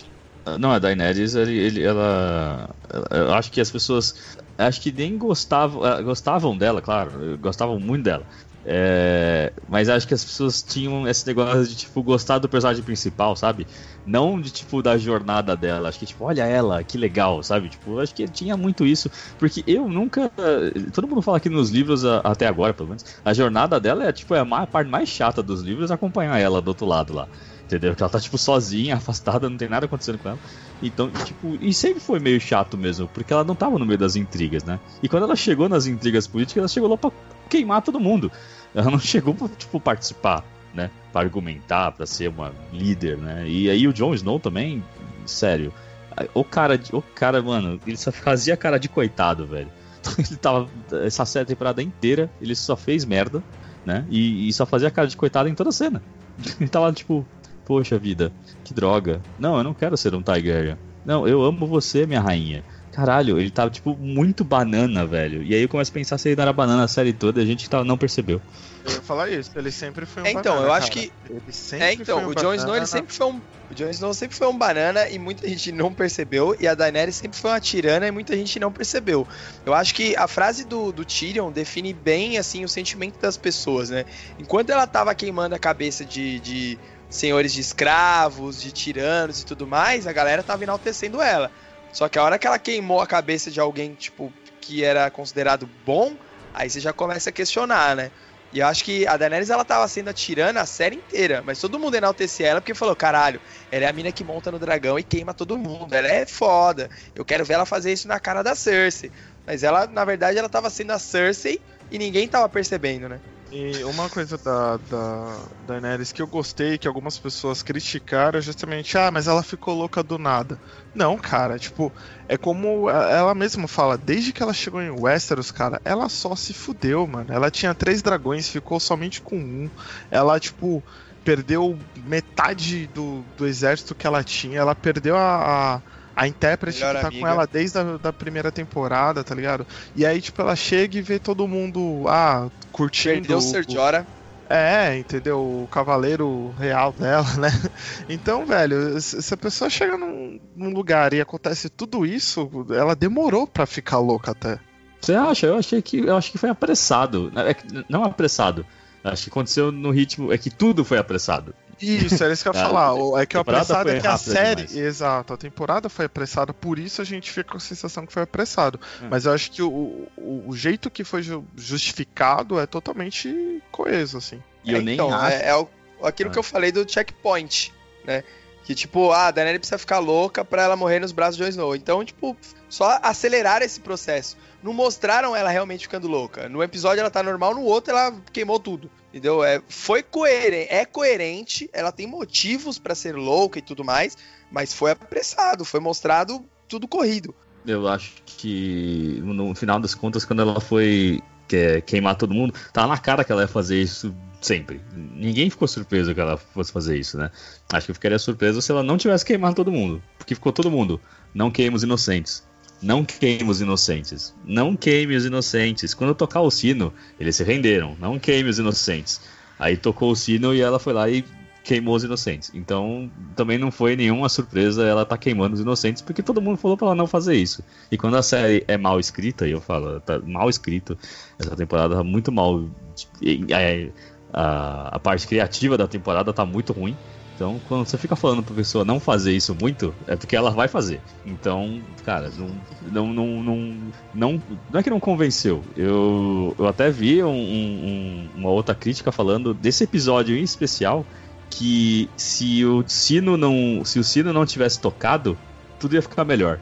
S3: Não, a Daenerys, ele, ele, ela, Eu acho que as pessoas. Acho que nem gostavam. Ah, gostavam dela, claro. Gostavam muito dela. É, mas acho que as pessoas tinham esse negócio de, tipo, gostar do personagem principal, sabe? Não de, tipo, da jornada dela. Acho que, tipo, olha ela, que legal, sabe? Tipo, acho que tinha muito isso. Porque eu nunca. Todo mundo fala aqui nos livros, até agora, pelo menos, a jornada dela é, tipo, é a parte mais chata dos livros acompanhar ela do outro lado lá. Entendeu? Que ela tá, tipo, sozinha, afastada, não tem nada acontecendo com ela. Então, tipo, e sempre foi meio chato mesmo, porque ela não tava no meio das intrigas, né? E quando ela chegou nas intrigas políticas, ela chegou lá pra queimar todo mundo. Ela não chegou pra, tipo, participar, né? Pra argumentar, pra ser uma líder, né? E aí o Jon Snow também, sério. O cara, o cara, mano, ele só fazia cara de coitado, velho. Ele tava. Essa série temporada inteira, ele só fez merda, né? E, e só fazia cara de coitado em toda a cena. Ele tava tipo, poxa vida, que droga. Não, eu não quero ser um Targaryen. Não, eu amo você, minha rainha. Caralho, ele tava, tipo, muito banana, velho. E aí eu começo a pensar se ele não era banana a série toda e a gente tava, não percebeu.
S2: Eu ia falar isso, ele sempre foi um
S1: É, então,
S2: banana,
S1: eu acho
S2: cara.
S1: que-
S2: Ele sempre
S1: É, então,
S2: foi um
S1: o Jon Snow ele sempre foi um. O Jon Snow sempre foi um banana e muita gente não percebeu, e a Daenerys sempre foi uma tirana e muita gente não percebeu. Eu acho que a frase do, do Tyrion define bem assim o sentimento das pessoas, né? Enquanto ela tava queimando a cabeça de, de senhores de escravos, de tiranos e tudo mais, a galera tava enaltecendo ela. Só que a hora que ela queimou a cabeça de alguém, tipo, que era considerado bom, aí você já começa a questionar, né? E eu acho que a Daenerys ela tava sendo a tirana a série inteira, mas todo mundo enaltecia ela porque falou: caralho, ela é a mina que monta no dragão e queima todo mundo, ela é foda. Eu quero ver ela fazer isso na cara da Cersei. Mas ela, na verdade, ela tava sendo a Cersei e ninguém tava percebendo, né?
S2: E uma coisa da, da Daenerys que eu gostei, que algumas pessoas criticaram, é justamente, ah, mas ela ficou louca do nada. Não, cara, tipo, é como ela mesma fala, desde que ela chegou em Westeros, cara, ela só se fudeu, mano. Ela tinha três dragões, ficou somente com um. Ela, tipo, perdeu metade do, do exército que ela tinha, ela perdeu a. a a intérprete
S1: Melhor
S2: que tá
S1: amiga.
S2: com ela desde a da primeira temporada, tá ligado? E aí, tipo, ela chega e vê todo mundo, ah, curtindo.
S1: Perdeu o Ser Jorah.
S2: É, entendeu? O cavaleiro real dela, né? Então, velho, se a pessoa chega num, num lugar e acontece tudo isso, ela demorou pra ficar louca até.
S3: Você acha? Eu achei que eu acho que foi apressado. É não apressado. Acho que aconteceu no ritmo. É que tudo foi apressado.
S2: Isso, era isso que eu ia falar. É que o apressado é que a série.
S3: demais.
S2: Exato, a temporada foi apressada, por isso a gente fica com a sensação que foi apressado.
S3: Hum.
S2: Mas eu acho que o, o, o jeito que foi ju- justificado é totalmente coeso, assim.
S3: E eu
S1: É,
S3: nem
S1: então,
S3: acho.
S1: é, é aquilo
S3: Ah.
S1: que eu falei do checkpoint, né? Que tipo, ah, a Daenerys precisa ficar louca pra ela morrer nos braços de Jon Snow. Então, tipo, só aceleraram esse processo. Não mostraram ela realmente ficando louca. No episódio ela tá normal, no outro ela queimou tudo. Entendeu? É, foi coerente, é coerente, ela tem motivos pra ser louca e tudo mais, mas foi apressado, foi mostrado tudo corrido.
S3: Eu acho que no final das contas, quando ela foi que- queimar todo mundo, tava na cara que ela ia fazer isso sempre. Ninguém ficou surpreso que ela fosse fazer isso, né? Acho que eu ficaria surpreso se ela não tivesse queimado todo mundo. Porque ficou todo mundo. Não queime os inocentes. Não queime os inocentes. Não queime os inocentes. Quando tocar o sino, eles se renderam. Não queime os inocentes. Aí tocou o sino e ela foi lá e queimou os inocentes. Então, também não foi nenhuma surpresa ela tá queimando os inocentes, porque todo mundo falou pra ela não fazer isso. E quando a série é mal escrita, e eu falo, tá mal escrito, essa temporada tá muito mal. e- é, a, a parte criativa da temporada tá muito ruim. Então, quando você fica falando pra pessoa não fazer isso muito, é porque ela vai fazer. Então, cara, não, não, não, não, não, não é que não convenceu. Eu, eu até vi um- um- uma outra crítica falando desse episódio em especial que se o sino não, se o sino não tivesse tocado, tudo ia ficar melhor.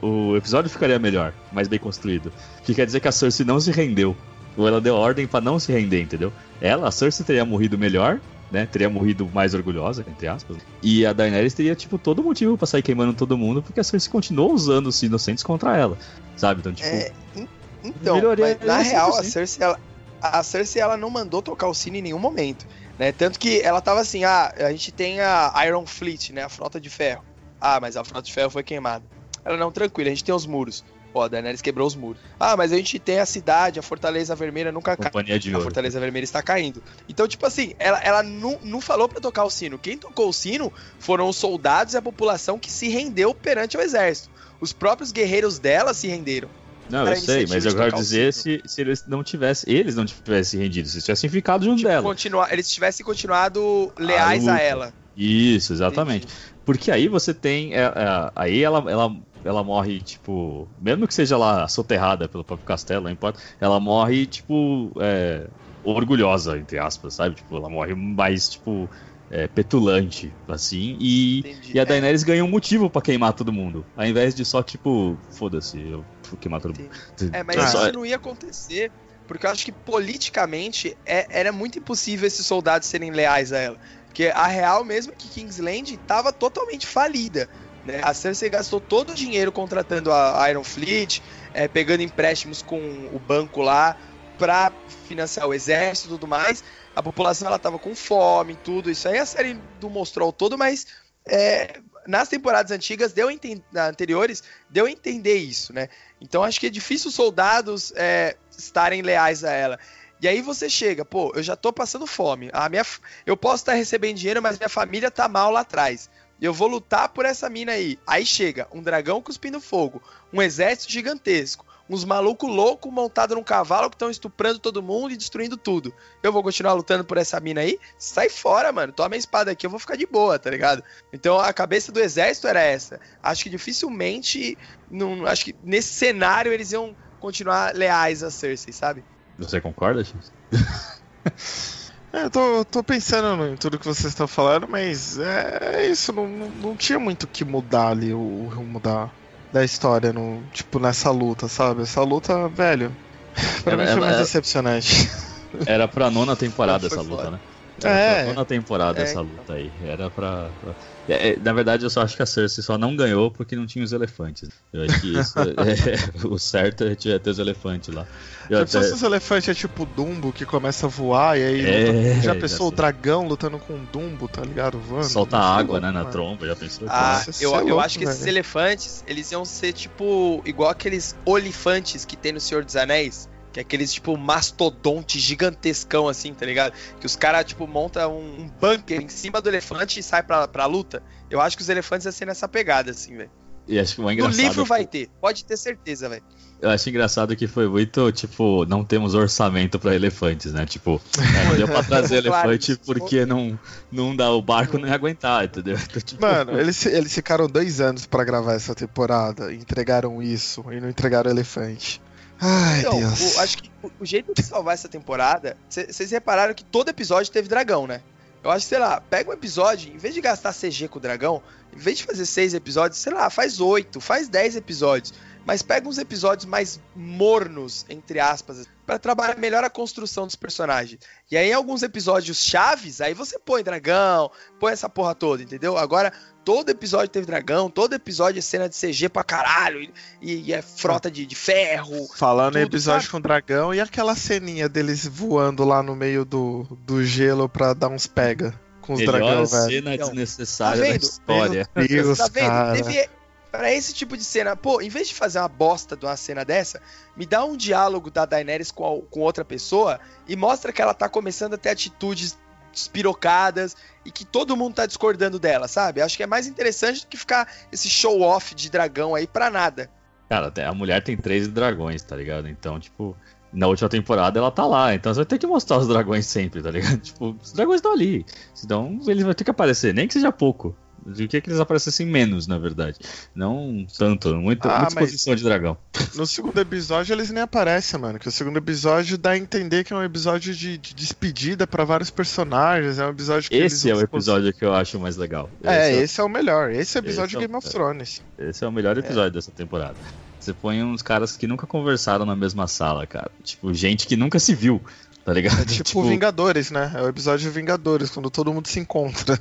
S3: O, o episódio ficaria melhor, mais bem construído. Que quer dizer que a Cersei não se rendeu. Ou ela deu ordem pra não se render, entendeu? Ela, a Cersei teria morrido melhor, né? Teria morrido mais orgulhosa, entre aspas. E a Daenerys teria, tipo, todo motivo pra sair queimando todo mundo, porque a Cersei continuou usando os inocentes contra ela. Sabe? Então, tipo.
S1: É, en- então, na
S3: é
S1: real, a
S3: 100%.
S1: Cersei, ela, a Cersei, ela não mandou tocar o sino em nenhum momento, né? Tanto que ela tava assim, ah, a gente tem a Iron Fleet, né? A frota de ferro. Ah, mas a frota de ferro foi queimada. Ela, não, tranquilo, a gente tem os muros. Ó, a Daenerys quebrou os muros. Ah, mas a gente tem a cidade, a Fortaleza Vermelha nunca cai. A. Fortaleza Vermelha está caindo. Então, tipo assim, ela, ela não, não falou pra tocar o sino. Quem tocou o sino foram os soldados e a população que se rendeu perante o exército. Os próprios guerreiros dela se renderam.
S3: Não, eu sei, mas eu quero dizer se, se eles não tivessem. Eles não tivessem rendido, se eles tivessem ficado junto
S1: Tipo,
S3: dela.
S1: continuar, eles tivessem continuado leais a,
S3: luta.
S1: ela.
S3: Isso, exatamente.
S1: Entendi.
S3: Porque aí você tem. é, é, aí ela, ela, ela morre, tipo. Mesmo que seja lá soterrada pelo próprio castelo, não importa. Ela morre, tipo. é, orgulhosa, entre aspas, sabe? Tipo, ela morre mais, tipo. é, petulante, assim. E,
S1: Entendi.
S3: e a Daenerys ganha um motivo pra queimar todo mundo. Ao invés de só, tipo, foda-se, eu vou queimar todo mundo.
S1: É, mas
S2: Ah.
S1: isso não ia acontecer, porque eu acho que politicamente é- era muito impossível esses soldados serem leais a ela. Porque a real mesmo é que Kingsland estava totalmente falida. Né? A Cersei gastou todo o dinheiro contratando a Iron Fleet, é, pegando empréstimos com o banco lá pra financiar o exército e tudo mais. A população ela tava com fome e tudo. Isso aí a série não mostrou todo, mas é, nas temporadas antigas, deu anteriores, deu a entender isso, né? Então acho que é difícil os soldados é, estarem leais a ela. E aí você chega, pô, eu já tô passando fome. A minha, eu posso estar recebendo dinheiro, mas minha família tá mal lá atrás. Eu vou lutar por essa mina aí. Aí chega um dragão cuspindo fogo, um exército gigantesco, uns malucos loucos montados num cavalo que estão estuprando todo mundo e destruindo tudo. Eu vou continuar lutando por essa mina aí? Sai fora, mano. Toma a espada aqui, eu vou ficar de boa, tá ligado? Então a cabeça do exército era essa. Acho que dificilmente, não, acho que nesse cenário eles iam continuar leais a Cersei, sabe?
S3: Você concorda, X?
S2: É, eu tô, tô pensando em tudo que vocês estão falando, mas é, é isso, não, não, tinha muito o que mudar ali o, rumo da, da história, no, tipo, nessa luta, sabe? Essa luta, velho, pra
S3: Ela-
S2: mim foi mais
S3: ela-
S2: decepcionante.
S3: Era pra nona temporada essa luta, né? Era
S2: É.
S3: pra nona temporada
S1: É,
S3: essa
S1: então.
S3: luta aí. Era pra. pra- É, é, na verdade, eu só acho que a Cersei só não ganhou porque não tinha os elefantes. Eu acho que isso é, o certo é tinha ter os elefantes lá. Eu
S2: Já
S3: até-
S2: pensou se os elefantes é tipo Dumbo que começa a voar e aí
S3: É,
S2: luta- já
S3: já
S2: pensou o
S3: sei.
S2: dragão lutando com o Dumbo, tá ligado? Voando.
S3: solta
S2: é
S3: água,
S2: louco,
S3: né, na
S2: mano.
S3: tromba, já pensou?
S1: Ah, eu,
S2: isso é
S1: eu
S2: louco,
S1: acho que esses
S2: velho.
S1: elefantes, eles iam ser tipo igual aqueles olifantes que tem no Senhor dos Anéis, que é aqueles tipo mastodonte gigantescão assim, tá ligado? Que os caras tipo montam um, um bunker em cima do elefante e sai pra, pra luta. Eu acho que os elefantes iam ser nessa pegada assim, velho.
S3: E acho que o
S1: No
S3: engraçado.
S1: livro vai ter, pode ter certeza, velho.
S3: Eu acho engraçado que foi muito, tipo, não temos orçamento pra elefantes, né? Tipo, é, não deu pra trazer elefante porque não, não dá, o barco não ia aguentar, entendeu? Então, tipo,
S2: Mano, eles, eles ficaram dois anos pra gravar essa temporada, entregaram isso e não entregaram elefante. Ai,
S1: Então,
S2: Deus.
S1: o- acho que o, o jeito de salvar essa temporada, vocês repararam que todo episódio teve dragão, né? Eu acho que, sei lá, pega um episódio, em vez de gastar CG com o dragão, em vez de fazer seis episódios, sei lá, faz oito, faz dez episódios. Mas pega uns episódios mais mornos, entre aspas, pra trabalhar melhor a construção dos personagens. E aí, em alguns episódios chaves, aí você põe dragão, põe essa porra toda, entendeu? Agora, todo episódio teve dragão, todo episódio é cena de CG pra caralho, e, e é frota de, de ferro,
S2: Falando em
S1: tudo,
S2: episódio
S1: sabe?
S2: com dragão e aquela ceninha deles voando lá no meio do, do gelo pra dar uns pega com os
S3: melhor
S2: dragão, velho.
S3: cena
S1: Então,
S3: desnecessária
S1: tá
S3: da história.
S2: Meu Deus,
S1: tá vendo?
S2: cara.
S1: Teve pra esse tipo de cena, pô, em vez de fazer uma bosta de uma cena dessa, me dá um diálogo da Daenerys com, a- com outra pessoa e mostra que ela tá começando a ter atitudes despirocadas e que todo mundo tá discordando dela, sabe? Acho que é mais interessante do que ficar esse show off de dragão aí pra nada.
S3: Cara, a mulher tem três dragões, tá ligado? Então, tipo, na última temporada ela tá lá. Então você vai ter que mostrar os dragões sempre, tá ligado? Tipo, os dragões estão ali. Então eles vão ter que aparecer, nem que seja pouco. De que que eles aparecessem menos, na verdade. Não tanto, muita,
S2: Ah,
S3: muita exposição de dragão.
S2: No segundo episódio eles nem aparecem, mano. Que o segundo episódio dá a entender que é um episódio de, de despedida pra vários personagens. É um episódio que
S3: Esse é o episódio que eu acho mais legal.
S2: É,
S3: esse,
S2: esse é o melhor. Esse é o episódio
S3: Esse é o-
S2: Game of Thrones.
S3: esse é o melhor episódio dessa temporada. Você põe uns caras que nunca conversaram na mesma sala, cara. Tipo, gente que nunca se viu, tá ligado?
S2: É tipo, Vingadores, né? É o episódio Vingadores, quando todo mundo se encontra.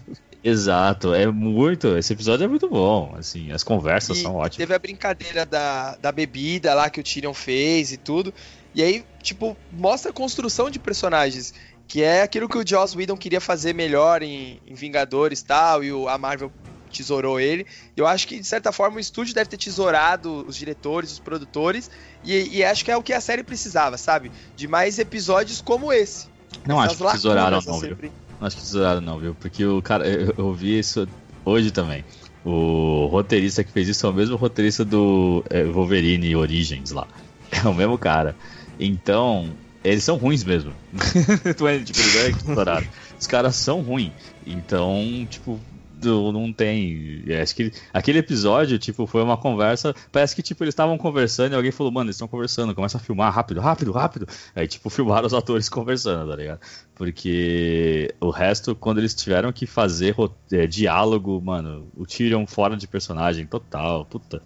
S3: Exato, é muito. Esse episódio é muito bom. Assim, as conversas
S1: E
S3: são ótimas.
S1: Teve a brincadeira da, da bebida lá que o Tyrion fez e tudo. E aí, tipo, mostra a construção de personagens. Que é aquilo que o Joss Whedon queria fazer melhor em, em Vingadores e tal. E o, a Marvel tesourou ele. Eu acho que, de certa forma, o estúdio deve ter tesourado os diretores, os produtores. E, e acho que é o que a série precisava, sabe? De mais episódios como esse.
S3: Não acho
S1: Essas
S3: que tesouraram, não, viu? Não acho que tesouraram, não, viu? Porque o cara, eu, eu vi isso hoje também. O roteirista que fez isso é o mesmo roteirista do é, Wolverine Origins lá. É o mesmo cara. Então, eles são ruins mesmo. É, tipo, eles é tesouraram. Os caras são ruins. Então, tipo, do- não tem. é, Acho que aquele episódio, tipo, foi uma conversa. Parece que, tipo, eles estavam conversando e alguém falou, mano, eles estão conversando, começa a filmar rápido, rápido, rápido. Aí, tipo, filmaram os atores conversando, tá ligado? Porque o resto, quando eles tiveram que fazer é, diálogo, mano, o Tyrion fora de personagem total, puta.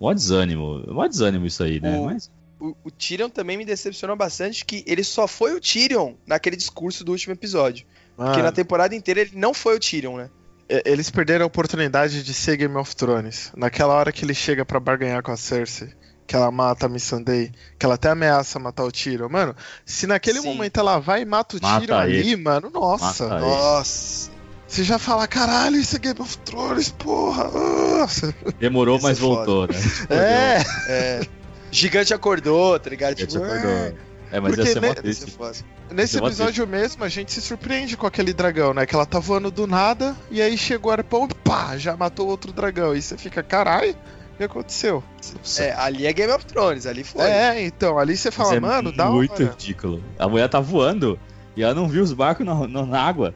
S3: Mó desânimo, mó desânimo isso aí, né?
S1: O-
S3: Mas,
S1: O, o Tyrion também me decepcionou bastante que ele só foi o Tyrion naquele discurso do último episódio. Porque
S2: Mano,
S1: na temporada inteira ele não foi o Tyrion, né?
S2: E- eles perderam a oportunidade de ser Game of Thrones. Naquela hora que ele chega pra barganhar com a Cersei, que ela mata a Missandei, que ela até ameaça matar o Tyrion. Mano, se naquele
S1: Sim.
S2: momento ela vai e mata o
S3: Mata
S2: Tyrion ali,
S3: ele.
S2: mano, nossa.
S3: Mata ele.
S1: Nossa.
S2: você já fala, caralho, isso é Game of Thrones, porra. Ah.
S3: Demorou,
S1: Isso
S3: mas
S1: é
S3: voltou, né?
S2: É,
S1: É. Gigante acordou, tá ligado?
S3: Gente,
S1: Tipo,
S3: acordou. É, mas
S2: Porque
S3: ia ser
S2: ne-
S1: é
S3: triste.
S2: nesse episódio mesmo a gente se surpreende com aquele dragão, né? Que ela tá voando do nada e aí chegou o arpão e pá, já matou outro dragão. E você fica, caralho, o que aconteceu?
S1: É, ali é Game of Thrones, ali foi.
S2: É, então, ali você fala,
S3: é
S2: mano, dá
S3: muito
S2: hora.
S3: ridículo. A mulher tá voando e ela não viu os barcos na, na- na água.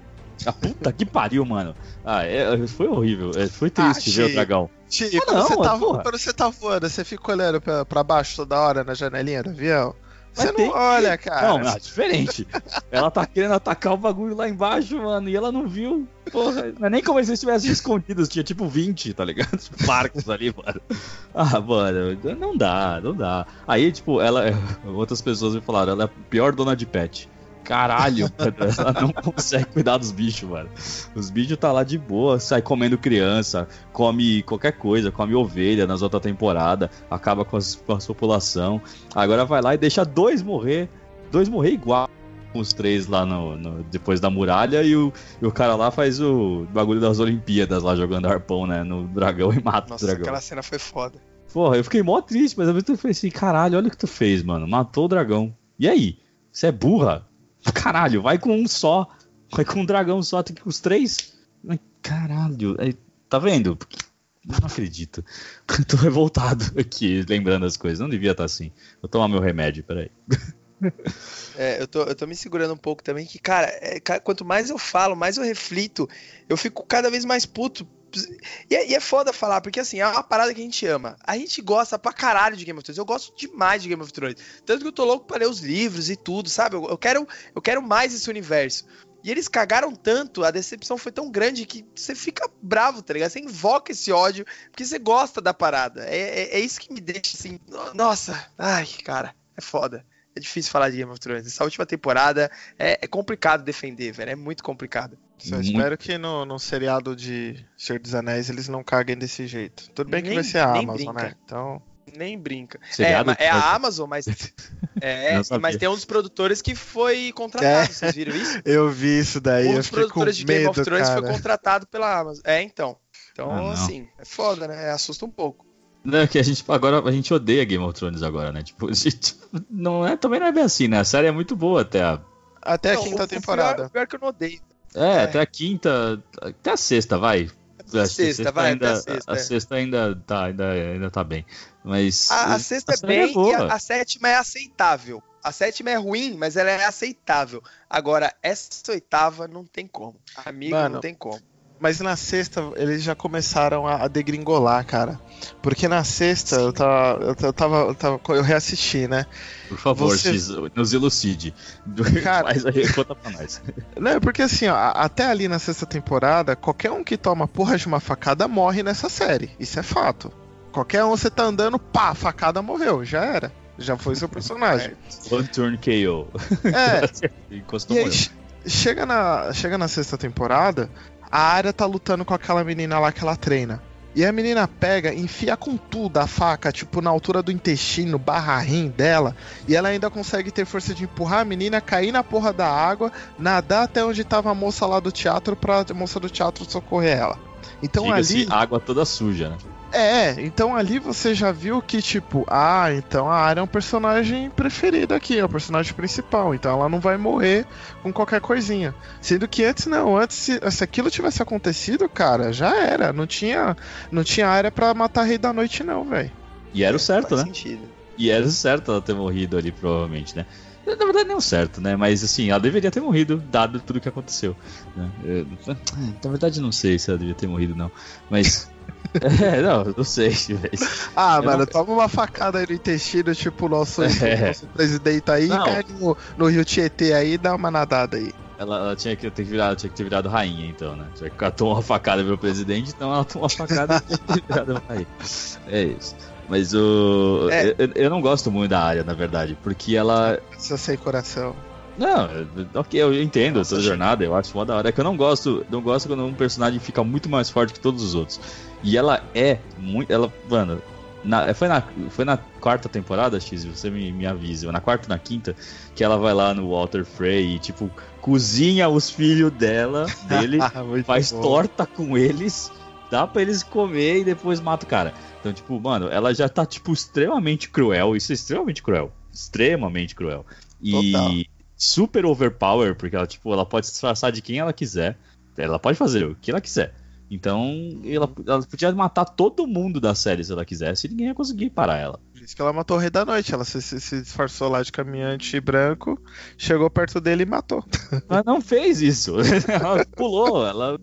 S3: A puta que pariu, mano. Ah, é- foi horrível. É, foi triste
S2: Ah,
S3: ver o dragão.
S2: Ti,
S3: Ah,
S2: quando,
S3: não,
S2: você tá, quando você tá voando, você fica olhando pra, pra baixo toda hora na janelinha do avião? Você não
S3: que-
S2: olha, cara.
S3: Não, é diferente. ela tá querendo atacar o bagulho lá embaixo, mano, e ela não viu. Porra, não é nem como se eles estivessem escondidos, tinha tipo 20, tá ligado? Barcos ali, mano. Ah, mano, não dá, não dá. Aí, tipo, ela. Outras pessoas me falaram, ela é a pior dona de pet. Caralho, mano, ela não consegue cuidar dos bichos, mano. Os bichos tá lá de boa, sai comendo criança, come qualquer coisa, come ovelha nas outras temporadas, acaba com as, com a população. Agora vai lá e deixa dois morrer. Dois morrer igual com os três lá no, no- depois da muralha e o, e o cara lá faz o bagulho das Olimpíadas lá jogando arpão, né? No dragão e mata
S1: Nossa,
S3: o dragão.
S1: aquela cena foi foda.
S3: Porra, eu fiquei mó triste, mas mesmo tempo eu falei assim, caralho, olha o que tu fez, mano. Matou o dragão. E aí? Você é burra? Caralho, vai com um só. Vai com um dragão só, tem que com os três? Caralho, aí, tá vendo? Não acredito. tô revoltado aqui, lembrando as coisas. Não devia estar assim. Vou tomar meu remédio, peraí.
S1: É, eu tô, eu tô me segurando um pouco também, que, cara, é, quanto mais eu falo, mais eu reflito, eu fico cada vez mais puto. E é, e é foda falar, porque assim, é uma parada que a gente ama. A gente gosta pra caralho de Game of Thrones. Eu gosto demais de Game of Thrones. Tanto que eu tô louco pra ler os livros e tudo, sabe? Eu, eu quero, eu quero mais esse universo. E eles cagaram tanto, a decepção foi tão grande que você fica bravo, tá ligado? Você invoca esse ódio, porque você gosta da parada. É, é, é isso que me deixa assim. no- Nossa, ai, cara, é foda. É difícil falar de Game of Thrones. Essa última temporada é, é complicado defender, velho. É muito complicado.
S2: Só
S3: Muito.
S2: espero que no, no seriado de Senhor dos Anéis eles não caguem desse jeito. Tudo bem que
S1: Nem-
S2: vai ser a Amazon,
S1: brinca.
S2: né? Então.
S1: Nem brinca. É,
S3: Seriado que
S1: é
S3: vai-
S1: a Amazon, mas. É, mas tem um dos produtores que foi contratado. Vocês viram isso?
S2: Eu vi isso daí,
S1: um
S2: eu
S1: dos produtores de Game
S2: medo,
S1: of Thrones
S2: cara.
S1: foi contratado pela Amazon. É, então. Então,
S3: Ah,
S1: assim, é foda, né? Assusta um pouco.
S3: Não, é que a gente agora a gente odeia Game of Thrones agora, né? Tipo, a gente- não é, também não é bem assim, né? A série é muito boa até a,
S2: Até a
S1: Não,
S2: quinta
S1: o
S2: temporada.
S1: Pior, o pior que eu não odeio.
S3: É,
S1: É.
S3: até a quinta, até a sexta, vai.
S1: Até a
S3: que
S1: sexta, vai,
S3: ainda,
S1: até a sexta.
S3: a
S1: é.
S3: sexta ainda tá, ainda, ainda tá bem. Mas
S1: A, a sexta é
S3: série
S1: bem e
S3: boa.
S1: a, a sétima é aceitável. A sétima é ruim, mas ela é aceitável. Agora, essa oitava não tem como. Amigo,
S2: Mano,
S1: não tem como.
S2: Mas na sexta eles já começaram a, a degringolar, cara. Porque na sexta eu tava, eu tava- eu tava, eu reassisti, né?
S3: por favor,
S2: você-
S3: X, nos elucide.
S2: Cara-
S3: Faz aí, conta pra nós.
S2: Não, é porque assim, ó, até ali na sexta temporada, qualquer um que toma porra de uma facada morre nessa série. Isso é fato. Qualquer um você tá andando, pá, facada morreu, já era. Já foi seu personagem.
S3: One turn KO.
S2: É,
S3: Encostou
S2: E aí, chega na, chega na sexta temporada, a área tá lutando com aquela menina lá que ela treina. E a menina pega, enfia com tudo a faca, tipo, na altura do intestino, barra rim dela. E ela ainda consegue ter força de empurrar a menina, cair na porra da água, nadar até onde tava a moça lá do teatro pra moça do teatro socorrer ela. Então ali.
S3: água toda suja, né?
S2: É, então ali você já viu que, tipo, ah, então a área é um personagem preferido aqui, é o personagem principal, então ela não vai morrer com qualquer coisinha. Sendo que antes não, antes se, se aquilo tivesse acontecido, cara, já era, não tinha, não tinha área pra matar Rei da Noite não, velho.
S3: E era o certo,
S1: Faz
S3: né?
S1: sentido.
S3: E era o certo ela ter morrido ali, provavelmente, né? Na verdade, não o certo, né? Mas assim, ela deveria ter morrido, dado tudo que aconteceu. né? Eu- na verdade, não sei se ela devia ter morrido, não. Mas. É, não, não sei. Mas...
S2: Ah,
S3: Eu
S2: mano,
S3: não-
S2: toma uma facada aí no intestino, tipo o nosso,
S3: É.
S2: nosso presidente aí,
S3: Não.
S2: cai no, no Rio Tietê aí e dá uma nadada aí.
S3: Ela, ela tinha, que ter virado, tinha que ter virado rainha, então, né? Já que ela tomou uma facada pelo presidente, então ela tomou uma facada e tinha virado rainha. É isso. Mas o.
S1: É.
S3: Eu, eu não gosto muito da área, na verdade, porque ela.
S2: Seu sem coração.
S3: Não, ok, eu entendo essa jornada, eu acho mó da hora. É que eu não gosto, não gosto quando um personagem fica muito mais forte que todos os outros. E ela é muito. Ela, mano, Na, foi, na, foi na quarta temporada, X, você me, me avisa. Na quarta ou na quinta, que ela vai lá no Walter Frey e, tipo, cozinha os filhos dela, dele, faz bom. torta com eles, dá pra eles comer e depois mata o cara. Então, tipo, mano, ela já tá, tipo, extremamente cruel. Isso é extremamente cruel. Extremamente cruel. E Total. super overpower, porque ela, tipo, ela pode se disfarçar de quem ela quiser. Ela pode fazer o que ela quiser. Então, ela, ela, podia matar todo mundo da série se ela quisesse e ninguém ia conseguir parar ela.
S2: Por isso que ela matou o Rei da Noite. Ela se, se, se disfarçou lá de caminhante branco, chegou perto dele e matou.
S3: Ela não fez isso. Ela pulou, ela,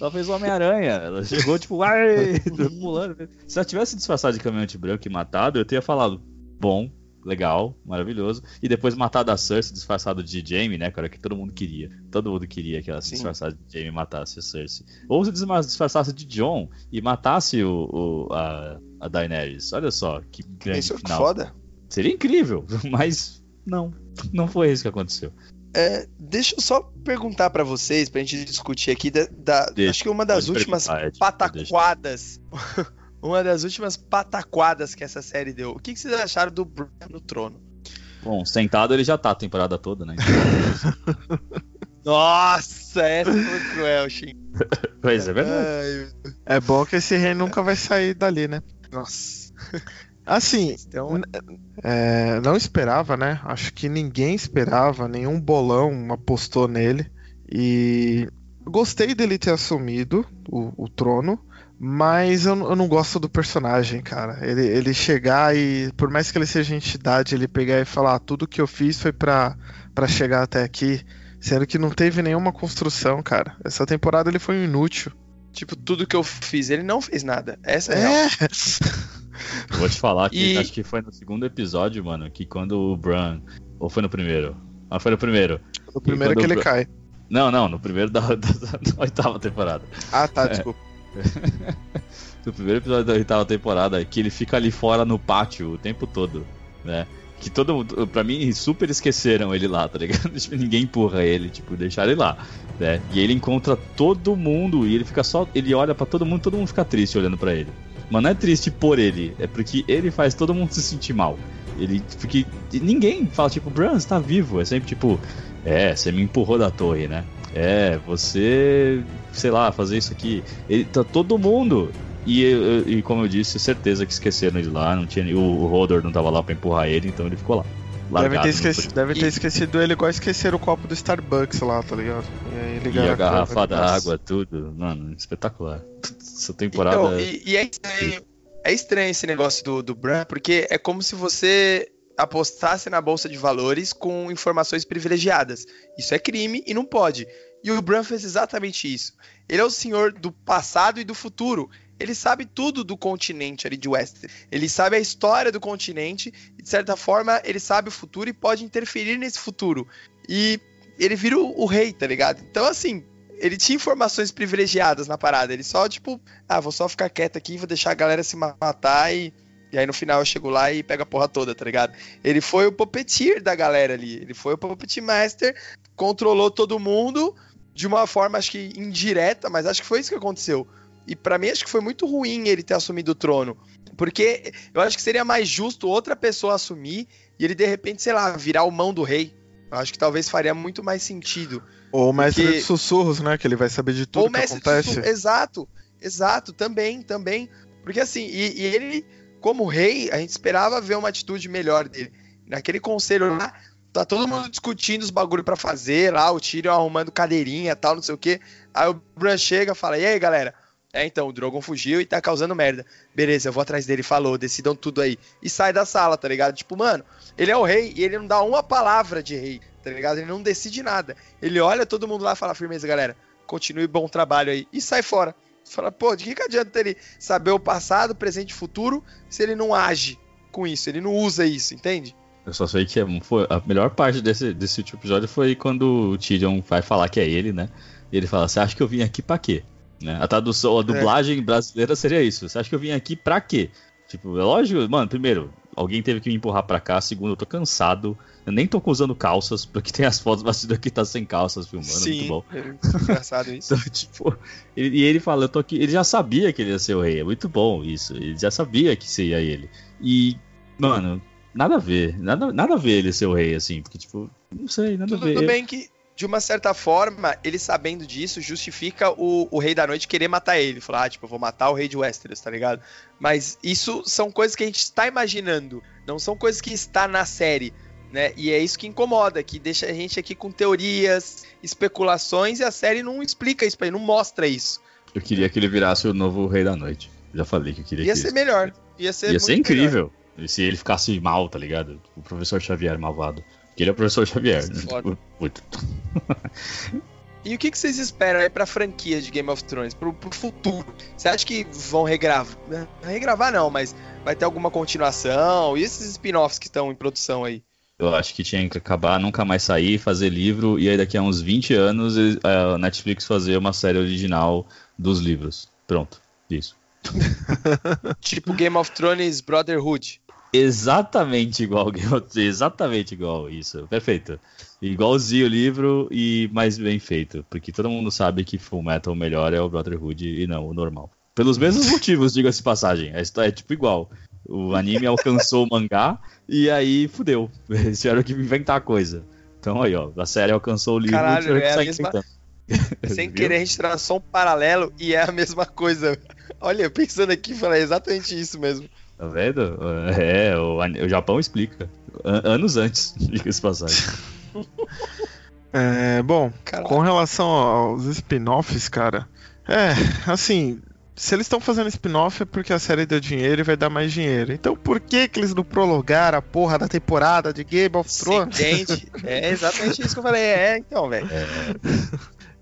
S3: ela fez o Homem-Aranha. Ela chegou, tipo, ai, pulando. Se ela tivesse disfarçado de caminhante branco e matado, eu teria falado, bom, legal, maravilhoso. E depois matar da Cersei disfarçado de Jaime, né, cara, que todo mundo queria. Todo mundo queria que ela se disfarçasse de Jaime e matasse a Cersei. Ou se disfarçasse de Jon e matasse o, o a, a, Daenerys. Olha só, que grande isso final.
S1: foda.
S3: Seria incrível, mas não, não foi isso que aconteceu.
S1: É, deixa eu só perguntar para vocês, pra gente discutir aqui, da, da acho que uma das últimas pataquadas uma das últimas pataquadas que essa série deu. O que, que vocês acharam do Bran no trono?
S3: Bom, sentado ele já tá a temporada toda, né?
S1: Nossa, essa foi cruel, Shin.
S3: pois é verdade.
S2: É bom que esse rei nunca vai sair dali, né?
S1: Nossa.
S2: Assim, então... é, não esperava, né? Acho que ninguém esperava, nenhum bolão apostou nele. E gostei dele ter assumido o, o trono. Mas eu, eu, não gosto do personagem, cara. Ele, ele chegar e, por mais que ele seja entidade, ele pegar e falar: ah, tudo que eu fiz foi pra, pra chegar até aqui. Sendo que não teve nenhuma construção, cara. Essa temporada ele foi um inútil.
S1: Tipo, tudo que eu fiz, ele não fez nada. Essa é, é.
S3: Vou te falar que e... acho que foi no segundo episódio, mano, que quando o Bran. Ou foi no primeiro? Ah, foi no primeiro.
S2: No primeiro que ele Bran... cai.
S3: Não, não, no primeiro da, da, da oitava temporada.
S2: Ah, tá, é. desculpa.
S3: no primeiro episódio da oitava temporada, que ele fica ali fora no pátio o tempo todo, né? Que todo mundo, pra mim, super esqueceram ele lá, tá ligado? Tipo, ninguém empurra ele, tipo, deixaram ele lá, né? E ele encontra todo mundo e ele fica só. Ele olha para todo mundo todo mundo fica triste olhando para ele. Mas não é triste por ele, é porque ele faz todo mundo se sentir mal. Ele. Porque ninguém fala, tipo, Bran, você tá vivo. É sempre tipo, é, você me empurrou da torre, né? É, você, sei lá, fazer isso aqui. Ele, tá todo mundo. E, e como eu disse, certeza que esqueceram ele lá. Não tinha, o, o Rodor não tava lá pra empurrar ele, então ele ficou lá.
S2: Deve ter, esquecido, deve ter esquecido ele igual esquecer o copo do Starbucks lá, tá ligado?
S3: E, aí e a, a garrafa d'água, tudo. Mano, espetacular. Essa temporada. Então,
S1: e, e é, estranho, é estranho esse negócio do, do Bran, porque é como se você apostasse na bolsa de valores com informações privilegiadas. Isso é crime e não pode. E o Bran fez exatamente isso. Ele é o senhor do passado e do futuro. Ele sabe tudo do continente ali de Westeros. Ele sabe a história do continente e, de certa forma, ele sabe o futuro e pode interferir nesse futuro. E ele vira o, o rei, tá ligado? Então, assim, ele tinha informações privilegiadas na parada. Ele só, tipo, ah, vou só ficar quieto aqui, vou deixar a galera se matar e e aí no final eu chego lá e pego a porra toda, tá ligado? Ele foi o puppeteer da galera ali. Ele foi o puppet master, controlou todo mundo de uma forma, acho que indireta, mas acho que foi isso que aconteceu. E para mim acho que foi muito ruim ele ter assumido o trono. Porque eu acho que seria mais justo outra pessoa assumir e ele de repente, sei lá, virar o mão do rei. Eu acho que talvez faria muito mais sentido.
S2: Ou o mestre porque... de sussurros, né? Que ele vai saber de tudo Ou que acontece.
S1: Exato, exato, também, também. Porque assim, e, e ele como rei, a gente esperava ver uma atitude melhor dele. Naquele conselho lá, tá todo mundo discutindo os bagulho para fazer lá, o Tyrion arrumando cadeirinha tal, não sei o que. Aí o Bran chega fala: E aí, galera? É, então, o Drogon fugiu e tá causando merda. Beleza, eu vou atrás dele, falou, decidam tudo aí. E sai da sala, tá ligado? Tipo, mano, ele é o rei e ele não dá uma palavra de rei, tá ligado? Ele não decide nada. Ele olha todo mundo lá e fala: firmeza, galera, continue bom trabalho aí. E sai fora. Fala, pô, de que, que adianta ele saber o passado, presente e futuro se ele não age com isso, ele não usa isso, entende?
S3: Eu só sei que é, foi, a melhor parte desse, desse último episódio foi quando o Tyrion vai falar que é ele, né? E ele fala, você acha que eu vim aqui pra quê? Né? A tradução, a dublagem é. brasileira seria isso. Você acha que eu vim aqui pra quê? Tipo, é lógico, mano, primeiro, alguém teve que me empurrar para cá. Segundo, eu tô cansado. Eu nem tô usando calças, porque tem as fotos bastidor que tá sem calças filmando,
S1: Sim,
S3: muito bom.
S1: é engraçado isso.
S3: Então, tipo, ele- e ele fala, eu tô aqui. Ele já sabia que ele ia ser o rei. É muito bom isso. Ele já sabia que seria ele. E, mano, nada a ver. Nada, nada a ver ele ser o rei, assim. Porque, tipo, não sei, nada a ver.
S1: Tudo bem que, de uma certa forma, ele sabendo disso, justifica o, o Rei da Noite querer matar ele. Falar, ah, tipo, eu vou matar o Rei de Westeros, tá ligado? Mas isso são coisas que a gente está imaginando, não são coisas que está na série. Né? E é isso que incomoda, que deixa a gente aqui com teorias, especulações, e a série não explica isso pra ele, não mostra isso.
S3: Eu queria que ele virasse o novo rei da noite. Já falei que eu queria
S1: Ia
S3: que
S1: ser
S3: isso-
S1: melhor. Ia ser,
S3: Ia ser
S1: muito melhor.
S3: incrível. Se ele ficasse mal, tá ligado? O professor Xavier malvado. Porque ele é o professor Xavier. né?
S1: Foda.
S3: Muito.
S1: E o que, que vocês esperam aí pra franquia de Game of Thrones, pro, pro futuro? Você acha que vão regravar? né? Regravar não, mas vai ter alguma continuação? E esses spin-offs que estão em produção aí?
S3: Eu acho que tinha que acabar, nunca mais sair, fazer livro, e aí daqui a uns 20 anos ele- a Netflix fazer uma série original dos livros. Pronto. Isso.
S1: Tipo Game of Thrones Brotherhood.
S3: Exatamente igual Game of Thrones, exatamente igual isso. Perfeito. Igualzinho o livro e mais bem feito. Porque todo mundo sabe que Full Metal melhor é o Brotherhood e não o normal. Pelos mesmos motivos, diga-se passagem. A história é tipo igual. O anime alcançou o mangá e aí fudeu. Eles tiveram que inventar coisa. Então aí, ó, a série alcançou o livro
S1: Caralho,
S3: tiveram que
S1: é a
S3: sair
S1: mesma-
S3: inventando.
S1: Sem querer, a gente traçou um paralelo e é a mesma coisa. Olha, pensando aqui, falei exatamente isso mesmo.
S3: Tá vendo? É, o, o Japão explica. An- anos antes, diga-se de passagem.
S2: É, bom,
S1: Caralho.
S2: com relação aos spin-offs, cara, é, assim, se eles estão fazendo spin-off é porque a série deu dinheiro e vai dar mais dinheiro. Então por que que eles não prolongaram a porra da temporada de Game of Thrones?
S1: entende? É exatamente isso que eu falei. É, então, velho.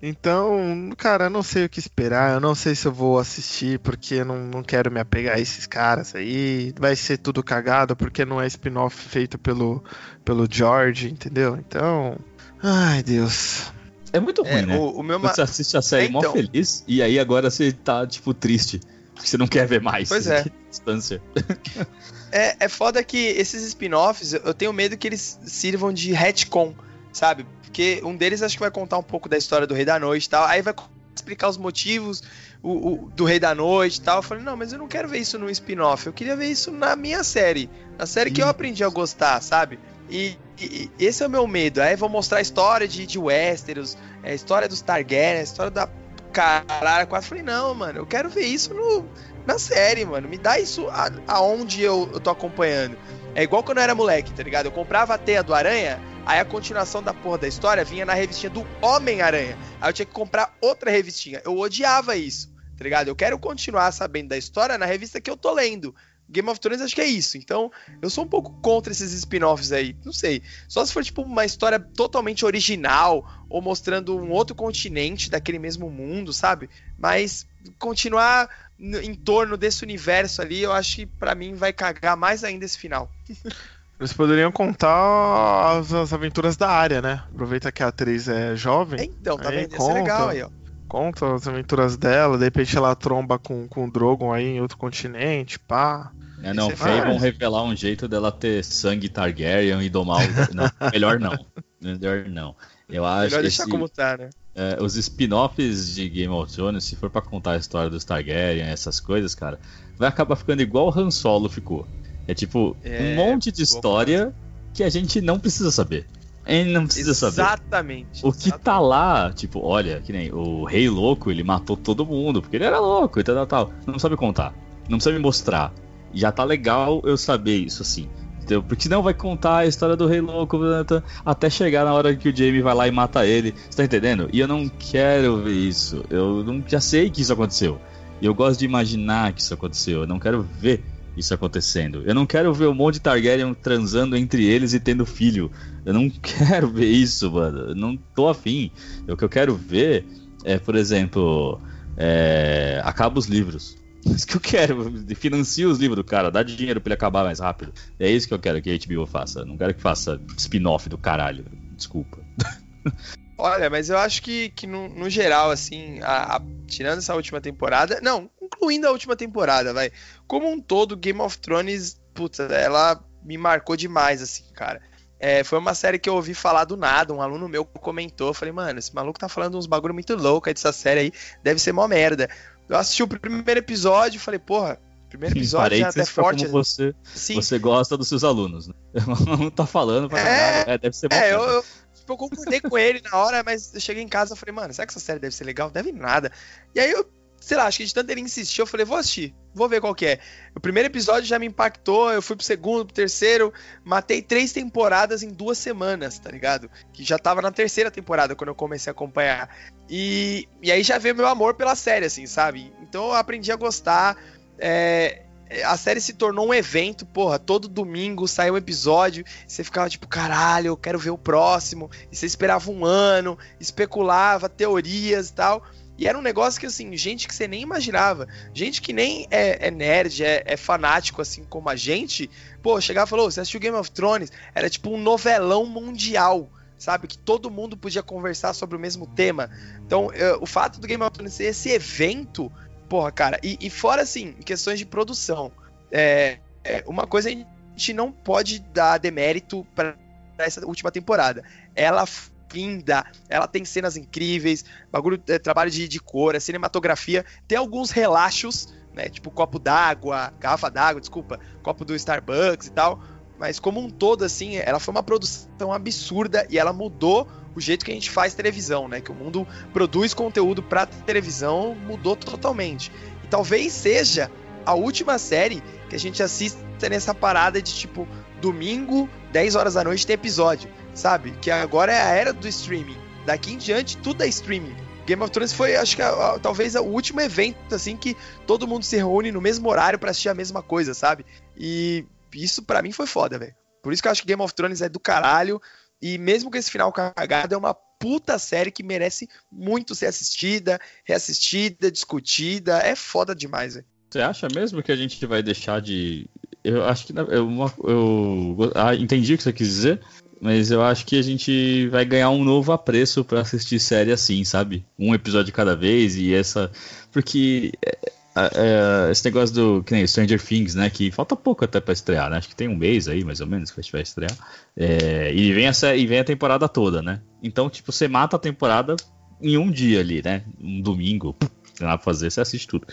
S2: Então, cara, eu não sei o que esperar, eu não sei se eu vou assistir, porque eu não, não quero me apegar a esses caras aí. Vai ser tudo cagado, porque não é spin-off feito pelo, pelo George, entendeu? Então. Ai, Deus.
S3: É muito ruim,
S1: É,
S3: né?
S1: o, o meu. ma-
S3: Você assiste a série
S1: É,
S3: mó
S1: então.
S3: feliz e aí agora você tá, tipo, triste. Porque você não quer ver mais.
S1: Pois é.
S3: Que distância.
S1: É, é foda que esses spin-offs, eu tenho medo que eles sirvam de retcon, sabe? Porque um deles acho que vai contar um pouco da história do Rei da Noite e tal, aí vai explicar os motivos o, o- do Rei da Noite e tal. Eu falei, não, mas eu não quero ver isso num spin-off, eu queria ver isso na minha série, na série que eu aprendi a gostar, sabe? E, e- esse é o meu medo. Aí vão mostrar a história de, de Westeros, é, a história dos Targaryen, a história da caralho. Quase falei, não, mano, eu quero ver isso no, na série, mano. Me dá isso a- aonde eu, eu tô acompanhando. É igual quando eu era moleque, tá ligado? Eu comprava a teia do Aranha, aí a continuação da porra da história vinha na revistinha do Homem-Aranha. Aí eu tinha que comprar outra revistinha. Eu odiava isso, tá ligado? Eu quero continuar sabendo da história na revista que eu tô lendo. Game of Thrones acho que é isso. Então, eu sou um pouco contra esses spin-offs aí. Não sei. Só se for, tipo, uma história totalmente original ou mostrando um outro continente daquele mesmo mundo, sabe? Mas continuar em torno desse universo ali, eu acho que pra mim vai cagar mais ainda esse final.
S2: Eles poderiam contar as, as aventuras da área, né? Aproveita que a atriz é jovem,
S1: Então, tá vendo? Ser
S2: conta.
S1: legal aí, ó.
S2: conta as aventuras dela, de repente ela tromba com, com o Drogon aí em outro continente, pá.
S3: É, não,
S1: Isso é
S2: demais.
S3: vão revelar um jeito dela ter sangue Targaryen e domar o... Não, melhor não. Melhor não. Eu acho
S1: Melhor deixar
S3: esse-
S1: como tá, né?
S3: É, os spin-offs de Game of Thrones, se for pra contar a história dos Targaryen, essas coisas, cara, vai acabar ficando igual o Han Solo ficou. É tipo,
S1: É,
S3: um monte de história que a gente não precisa saber. A gente não precisa saber.
S1: Exatamente.
S3: O que tá lá, tipo, olha, que nem o Rei Louco, ele matou todo mundo, porque ele era louco e tal, tal, tal. Não sabe contar. Não precisa me mostrar. Já tá legal eu saber isso, assim. Porque senão vai contar a história do Rei Louco até chegar na hora que o Jamie vai lá e mata ele. Você tá entendendo? E eu não quero ver isso. Eu não, já sei que isso aconteceu. E eu gosto de imaginar que isso aconteceu. Eu não quero ver isso acontecendo. Eu não quero ver um monte de Targaryen transando entre eles e tendo filho. Eu não quero ver isso, mano. Eu não tô afim. O que eu quero ver é, por exemplo, é, acaba os livros. Isso que eu quero. Financia os livros do cara, dá dinheiro pra ele acabar mais rápido. É isso que eu quero que a HBO faça. Não quero que faça spin-off do caralho. Desculpa.
S1: Olha, mas eu acho que, que no, no geral, assim, a- a- tirando essa última temporada, não, incluindo a última temporada, vai. Como um todo, Game of Thrones putz, ela me marcou demais, assim, cara. É, foi uma série que eu ouvi falar do nada, um aluno meu comentou, falei, mano, esse maluco tá falando uns bagulho muito louco aí dessa série aí, deve ser mó merda. Eu assisti o primeiro episódio e falei, porra, primeiro episódio já até forte.
S3: Como você, Sim. você gosta dos seus alunos, né? Não tá falando pra é, é, deve ser
S1: bom. É, eu, eu, tipo, eu concordei com ele na hora, mas eu cheguei em casa e falei, mano, será que essa série deve ser legal? Deve nada. E aí eu sei lá, acho que de tanto ele insistir, eu falei, vou assistir, vou ver qual que é. O primeiro episódio já me impactou, eu fui pro segundo, pro terceiro, matei três temporadas em duas semanas, tá ligado? Que já tava na terceira temporada quando eu comecei a acompanhar. E, e aí já veio meu amor pela série, assim, sabe? Então eu aprendi a gostar. É, a série se tornou um evento, porra, todo domingo saiu um episódio, você ficava tipo, caralho, eu quero ver o próximo, e você esperava um ano, especulava teorias e tal. E era um negócio que, assim, gente que você nem imaginava. Gente que nem é, é nerd, é, é, fanático, assim, como a gente. Pô, chegava e falou: você assistiu Game of Thrones? Era tipo um novelão mundial, sabe? Que todo mundo podia conversar sobre o mesmo tema. Então, eu, o fato do Game of Thrones ser esse evento, porra, cara. E, e fora, assim, questões de produção. É, é, uma coisa a gente não pode dar demérito para essa última temporada. Ela linda, ela tem cenas incríveis, bagulho, é, trabalho de, de cor, é cinematografia, tem alguns relaxos, né, tipo copo d'água, garrafa d'água, desculpa, copo do Starbucks e tal, mas como um todo, assim, ela foi uma produção absurda e ela mudou o jeito que a gente faz televisão, né, que o mundo produz conteúdo para televisão mudou totalmente. E talvez seja a última série que a gente assista nessa parada de tipo domingo, 10 horas da noite tem episódio sabe? Que agora é a era do streaming. Daqui em diante, tudo é streaming. Game of Thrones foi, acho que, a, a, talvez o último evento, assim, que todo mundo se reúne no mesmo horário para assistir a mesma coisa, sabe? E isso para mim foi foda, velho. Por isso que eu acho que Game of Thrones é do caralho. E mesmo com esse final cagado, é uma puta série que merece muito ser assistida, reassistida, discutida. É foda demais, velho.
S3: Você acha mesmo que a gente vai deixar de. Eu acho que. Eu, eu, ah, entendi o que você quis dizer, mas eu acho que a gente vai ganhar um novo apreço para assistir série assim, sabe? Um episódio cada vez e essa. Porque é, é, esse negócio do. Que nem Stranger Things, né? Que falta pouco até para estrear, né? Acho que tem um mês aí, mais ou menos, que vai estrear. É, e, vem essa, e vem a temporada toda, né? Então, tipo, você mata a temporada em um dia ali, né? Um domingo, tem nada fazer, você assiste tudo.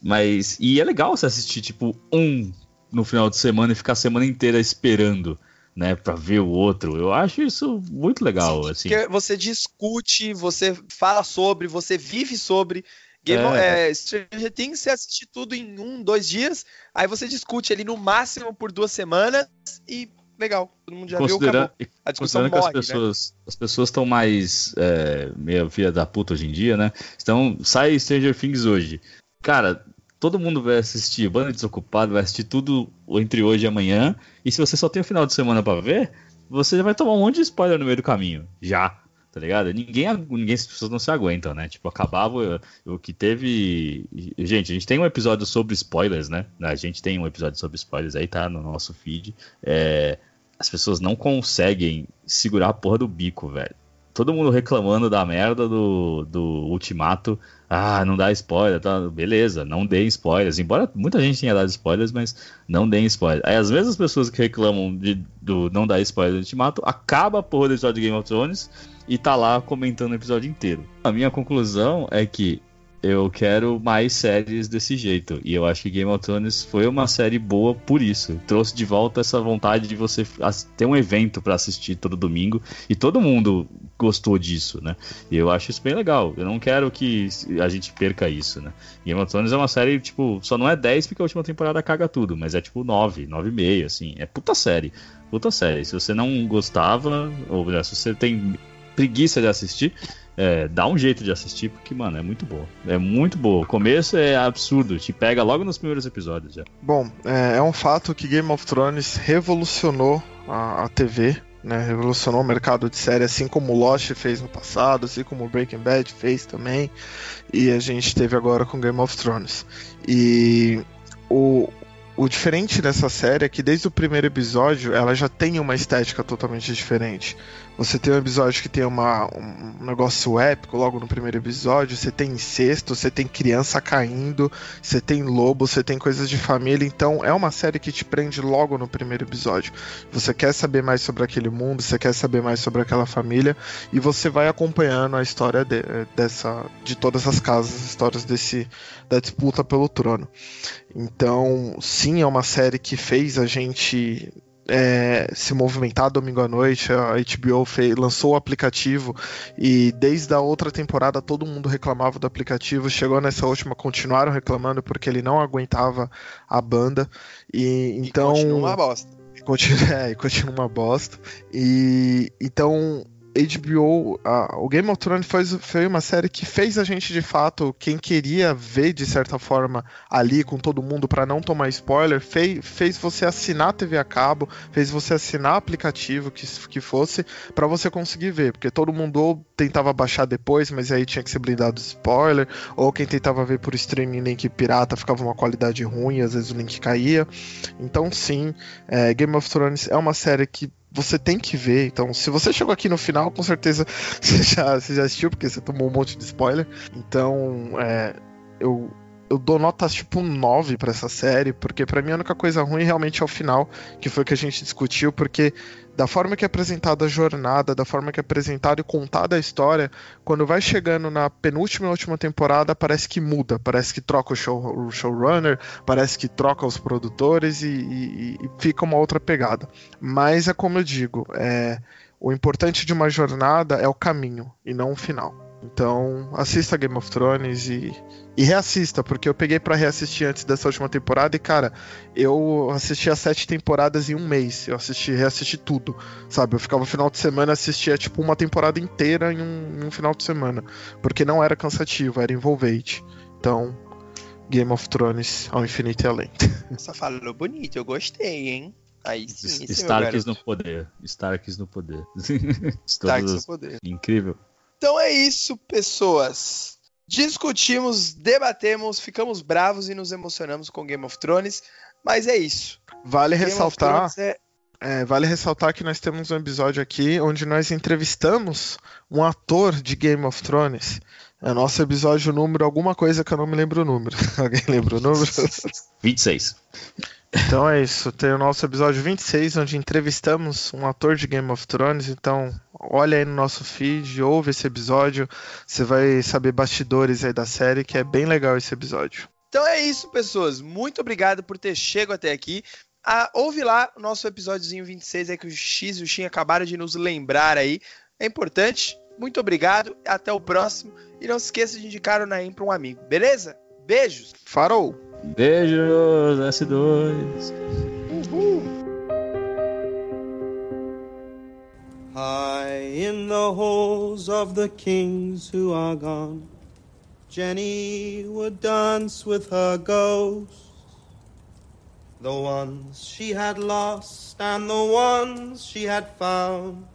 S3: Mas. E é legal você assistir, tipo, um no final de semana e ficar a semana inteira esperando né, para ver o outro. Eu acho isso muito legal, Sim, assim.
S1: Porque você discute, você fala sobre, você vive sobre. Game é. é, Stranger Things, você assiste tudo em um, dois dias, aí você discute ali no máximo por duas semanas e legal, todo mundo já
S3: Considera viu, acabou. A discussão morre, que as né? pessoas, né? as pessoas estão mais é, meio filha da puta hoje em dia, né? Então, sai Stranger Things hoje. Cara, todo mundo vai assistir, banda desocupado, vai assistir tudo entre hoje e amanhã. E se você só tem o final de semana para ver, você já vai tomar um monte de spoiler no meio do caminho. Já. Tá ligado? Ninguém, ninguém, as pessoas não se aguentam, né? Tipo, acabava o que teve. Gente, a gente tem um episódio sobre spoilers, né? A gente tem um episódio sobre spoilers aí, tá? No nosso feed. É... As pessoas não conseguem segurar a porra do bico, velho todo mundo reclamando da merda do, do Ultimato. Ah, não dá spoiler, tá? Beleza, não dê spoilers. Embora muita gente tenha dado spoilers, mas não deem spoilers. Aí as mesmas pessoas que reclamam de, do não dar spoiler do Ultimato, acaba a porra do episódio de Game of Thrones e tá lá comentando o episódio inteiro. A minha conclusão é que eu quero mais séries desse jeito. E eu acho que Game of Thrones foi uma série boa por isso. Trouxe de volta essa vontade de você ter um evento para assistir todo domingo. E todo mundo gostou disso, né? E eu acho isso bem legal. Eu não quero que a gente perca isso, né? Game of Thrones é uma série, tipo, só não é 10 porque a última temporada caga tudo, mas é tipo 9, 9,5, assim. É puta série. Puta série. Se você não gostava, ou se você tem preguiça de assistir, é, dá um jeito de assistir, porque, mano, é muito boa. É muito boa. O começo é absurdo, te pega logo nos primeiros episódios já.
S2: Bom, é, é um fato que Game of Thrones revolucionou a, a TV, né, revolucionou o mercado de série, assim como Lost fez no passado, assim como Breaking Bad fez também, e a gente teve agora com Game of Thrones. E o, o diferente dessa série é que desde o primeiro episódio ela já tem uma estética totalmente diferente. Você tem um episódio que tem uma, um negócio épico logo no primeiro episódio, você tem incesto, você tem criança caindo, você tem lobo, você tem coisas de família, então é uma série que te prende logo no primeiro episódio. Você quer saber mais sobre aquele mundo, você quer saber mais sobre aquela família e você vai acompanhando a história de, dessa de todas as casas, as histórias desse da disputa pelo trono. Então, sim, é uma série que fez a gente é, se movimentar domingo à noite. A HBO fez, lançou o aplicativo e desde a outra temporada todo mundo reclamava do aplicativo. Chegou nessa última, continuaram reclamando porque ele não aguentava a banda. E, então. E
S1: continua uma bosta.
S2: Continua, é, continua uma bosta. E então HBO, a, o Game of Thrones foi, foi uma série que fez a gente de fato, quem queria ver de certa forma ali com todo mundo para não tomar spoiler, fez, fez você assinar TV a cabo, fez você assinar aplicativo que, que fosse para você conseguir ver, porque todo mundo tentava baixar depois, mas aí tinha que ser blindado spoiler, ou quem tentava ver por streaming link pirata ficava uma qualidade ruim, às vezes o link caía. Então sim, é, Game of Thrones é uma série que você tem que ver. Então, se você chegou aqui no final, com certeza você já, você já assistiu, porque você tomou um monte de spoiler. Então, é, eu, eu dou nota tipo 9 para essa série, porque para mim a única coisa ruim realmente é o final, que foi o que a gente discutiu, porque da forma que é apresentada a jornada, da forma que é apresentada e contada a história, quando vai chegando na penúltima e última temporada, parece que muda, parece que troca o, show, o showrunner, parece que troca os produtores e, e, e, fica uma outra pegada. Mas é como eu digo, é, o importante de uma jornada é o caminho e não o final. Então, assista Game of Thrones e, e reassista, porque eu peguei para reassistir antes dessa última temporada e, cara, eu assisti as sete temporadas em um mês. Eu assisti, reassisti tudo, sabe? Eu ficava no final de semana assistia tipo uma temporada inteira em um, em um final de semana, porque não era cansativo, era envolvente. Então, Game of Thrones ao infinito e além.
S1: Nossa, falou bonito, eu gostei, hein? Aí sim,
S3: Starks no poder. Starks no poder.
S1: Starks no poder.
S3: Incrível.
S1: Então é isso, pessoas. Discutimos, debatemos, ficamos bravos e nos emocionamos com Game of Thrones, mas é isso.
S2: Vale Game ressaltar. É... É, vale ressaltar que nós temos um episódio aqui onde nós entrevistamos um ator de Game of Thrones. É nosso episódio número alguma coisa que eu não me lembro o número. Alguém lembra o número?
S3: 26.
S2: Então é isso, tem o nosso episódio 26, onde entrevistamos um ator de Game of Thrones. Então, olha aí no nosso feed, ouve esse episódio, você vai saber bastidores aí da série, que é bem legal esse episódio.
S1: Então é isso, pessoas. Muito obrigado por ter chegado até aqui. Ah, ouve lá o nosso episódiozinho 26 aí que o X e o Shin acabaram de nos lembrar aí. É importante. Muito obrigado, até o próximo. E não se esqueça de indicar o Naim para um amigo, beleza? Beijos!
S2: Farou!
S3: Beijos, S2. Uhul.
S4: High in the halls of the kings who are gone, Jenny would dance with her ghosts. The ones she had lost, and the ones she had found,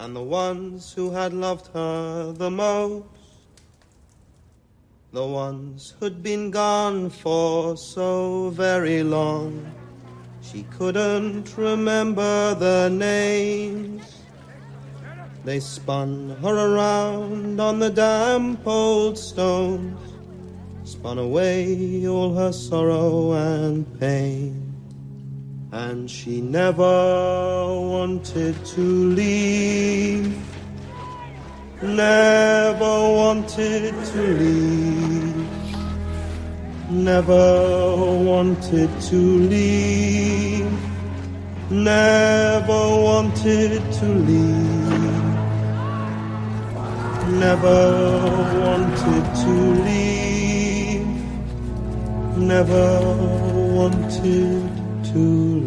S4: and the ones who had loved her the most. The ones who'd been gone for so very long, she couldn't remember the names. They spun her around on the damp old stones, spun away all her sorrow and pain. And she never wanted to leave Never wanted to leave. Never wanted to leave. Never wanted to leave. Never wanted to leave. Never wanted to.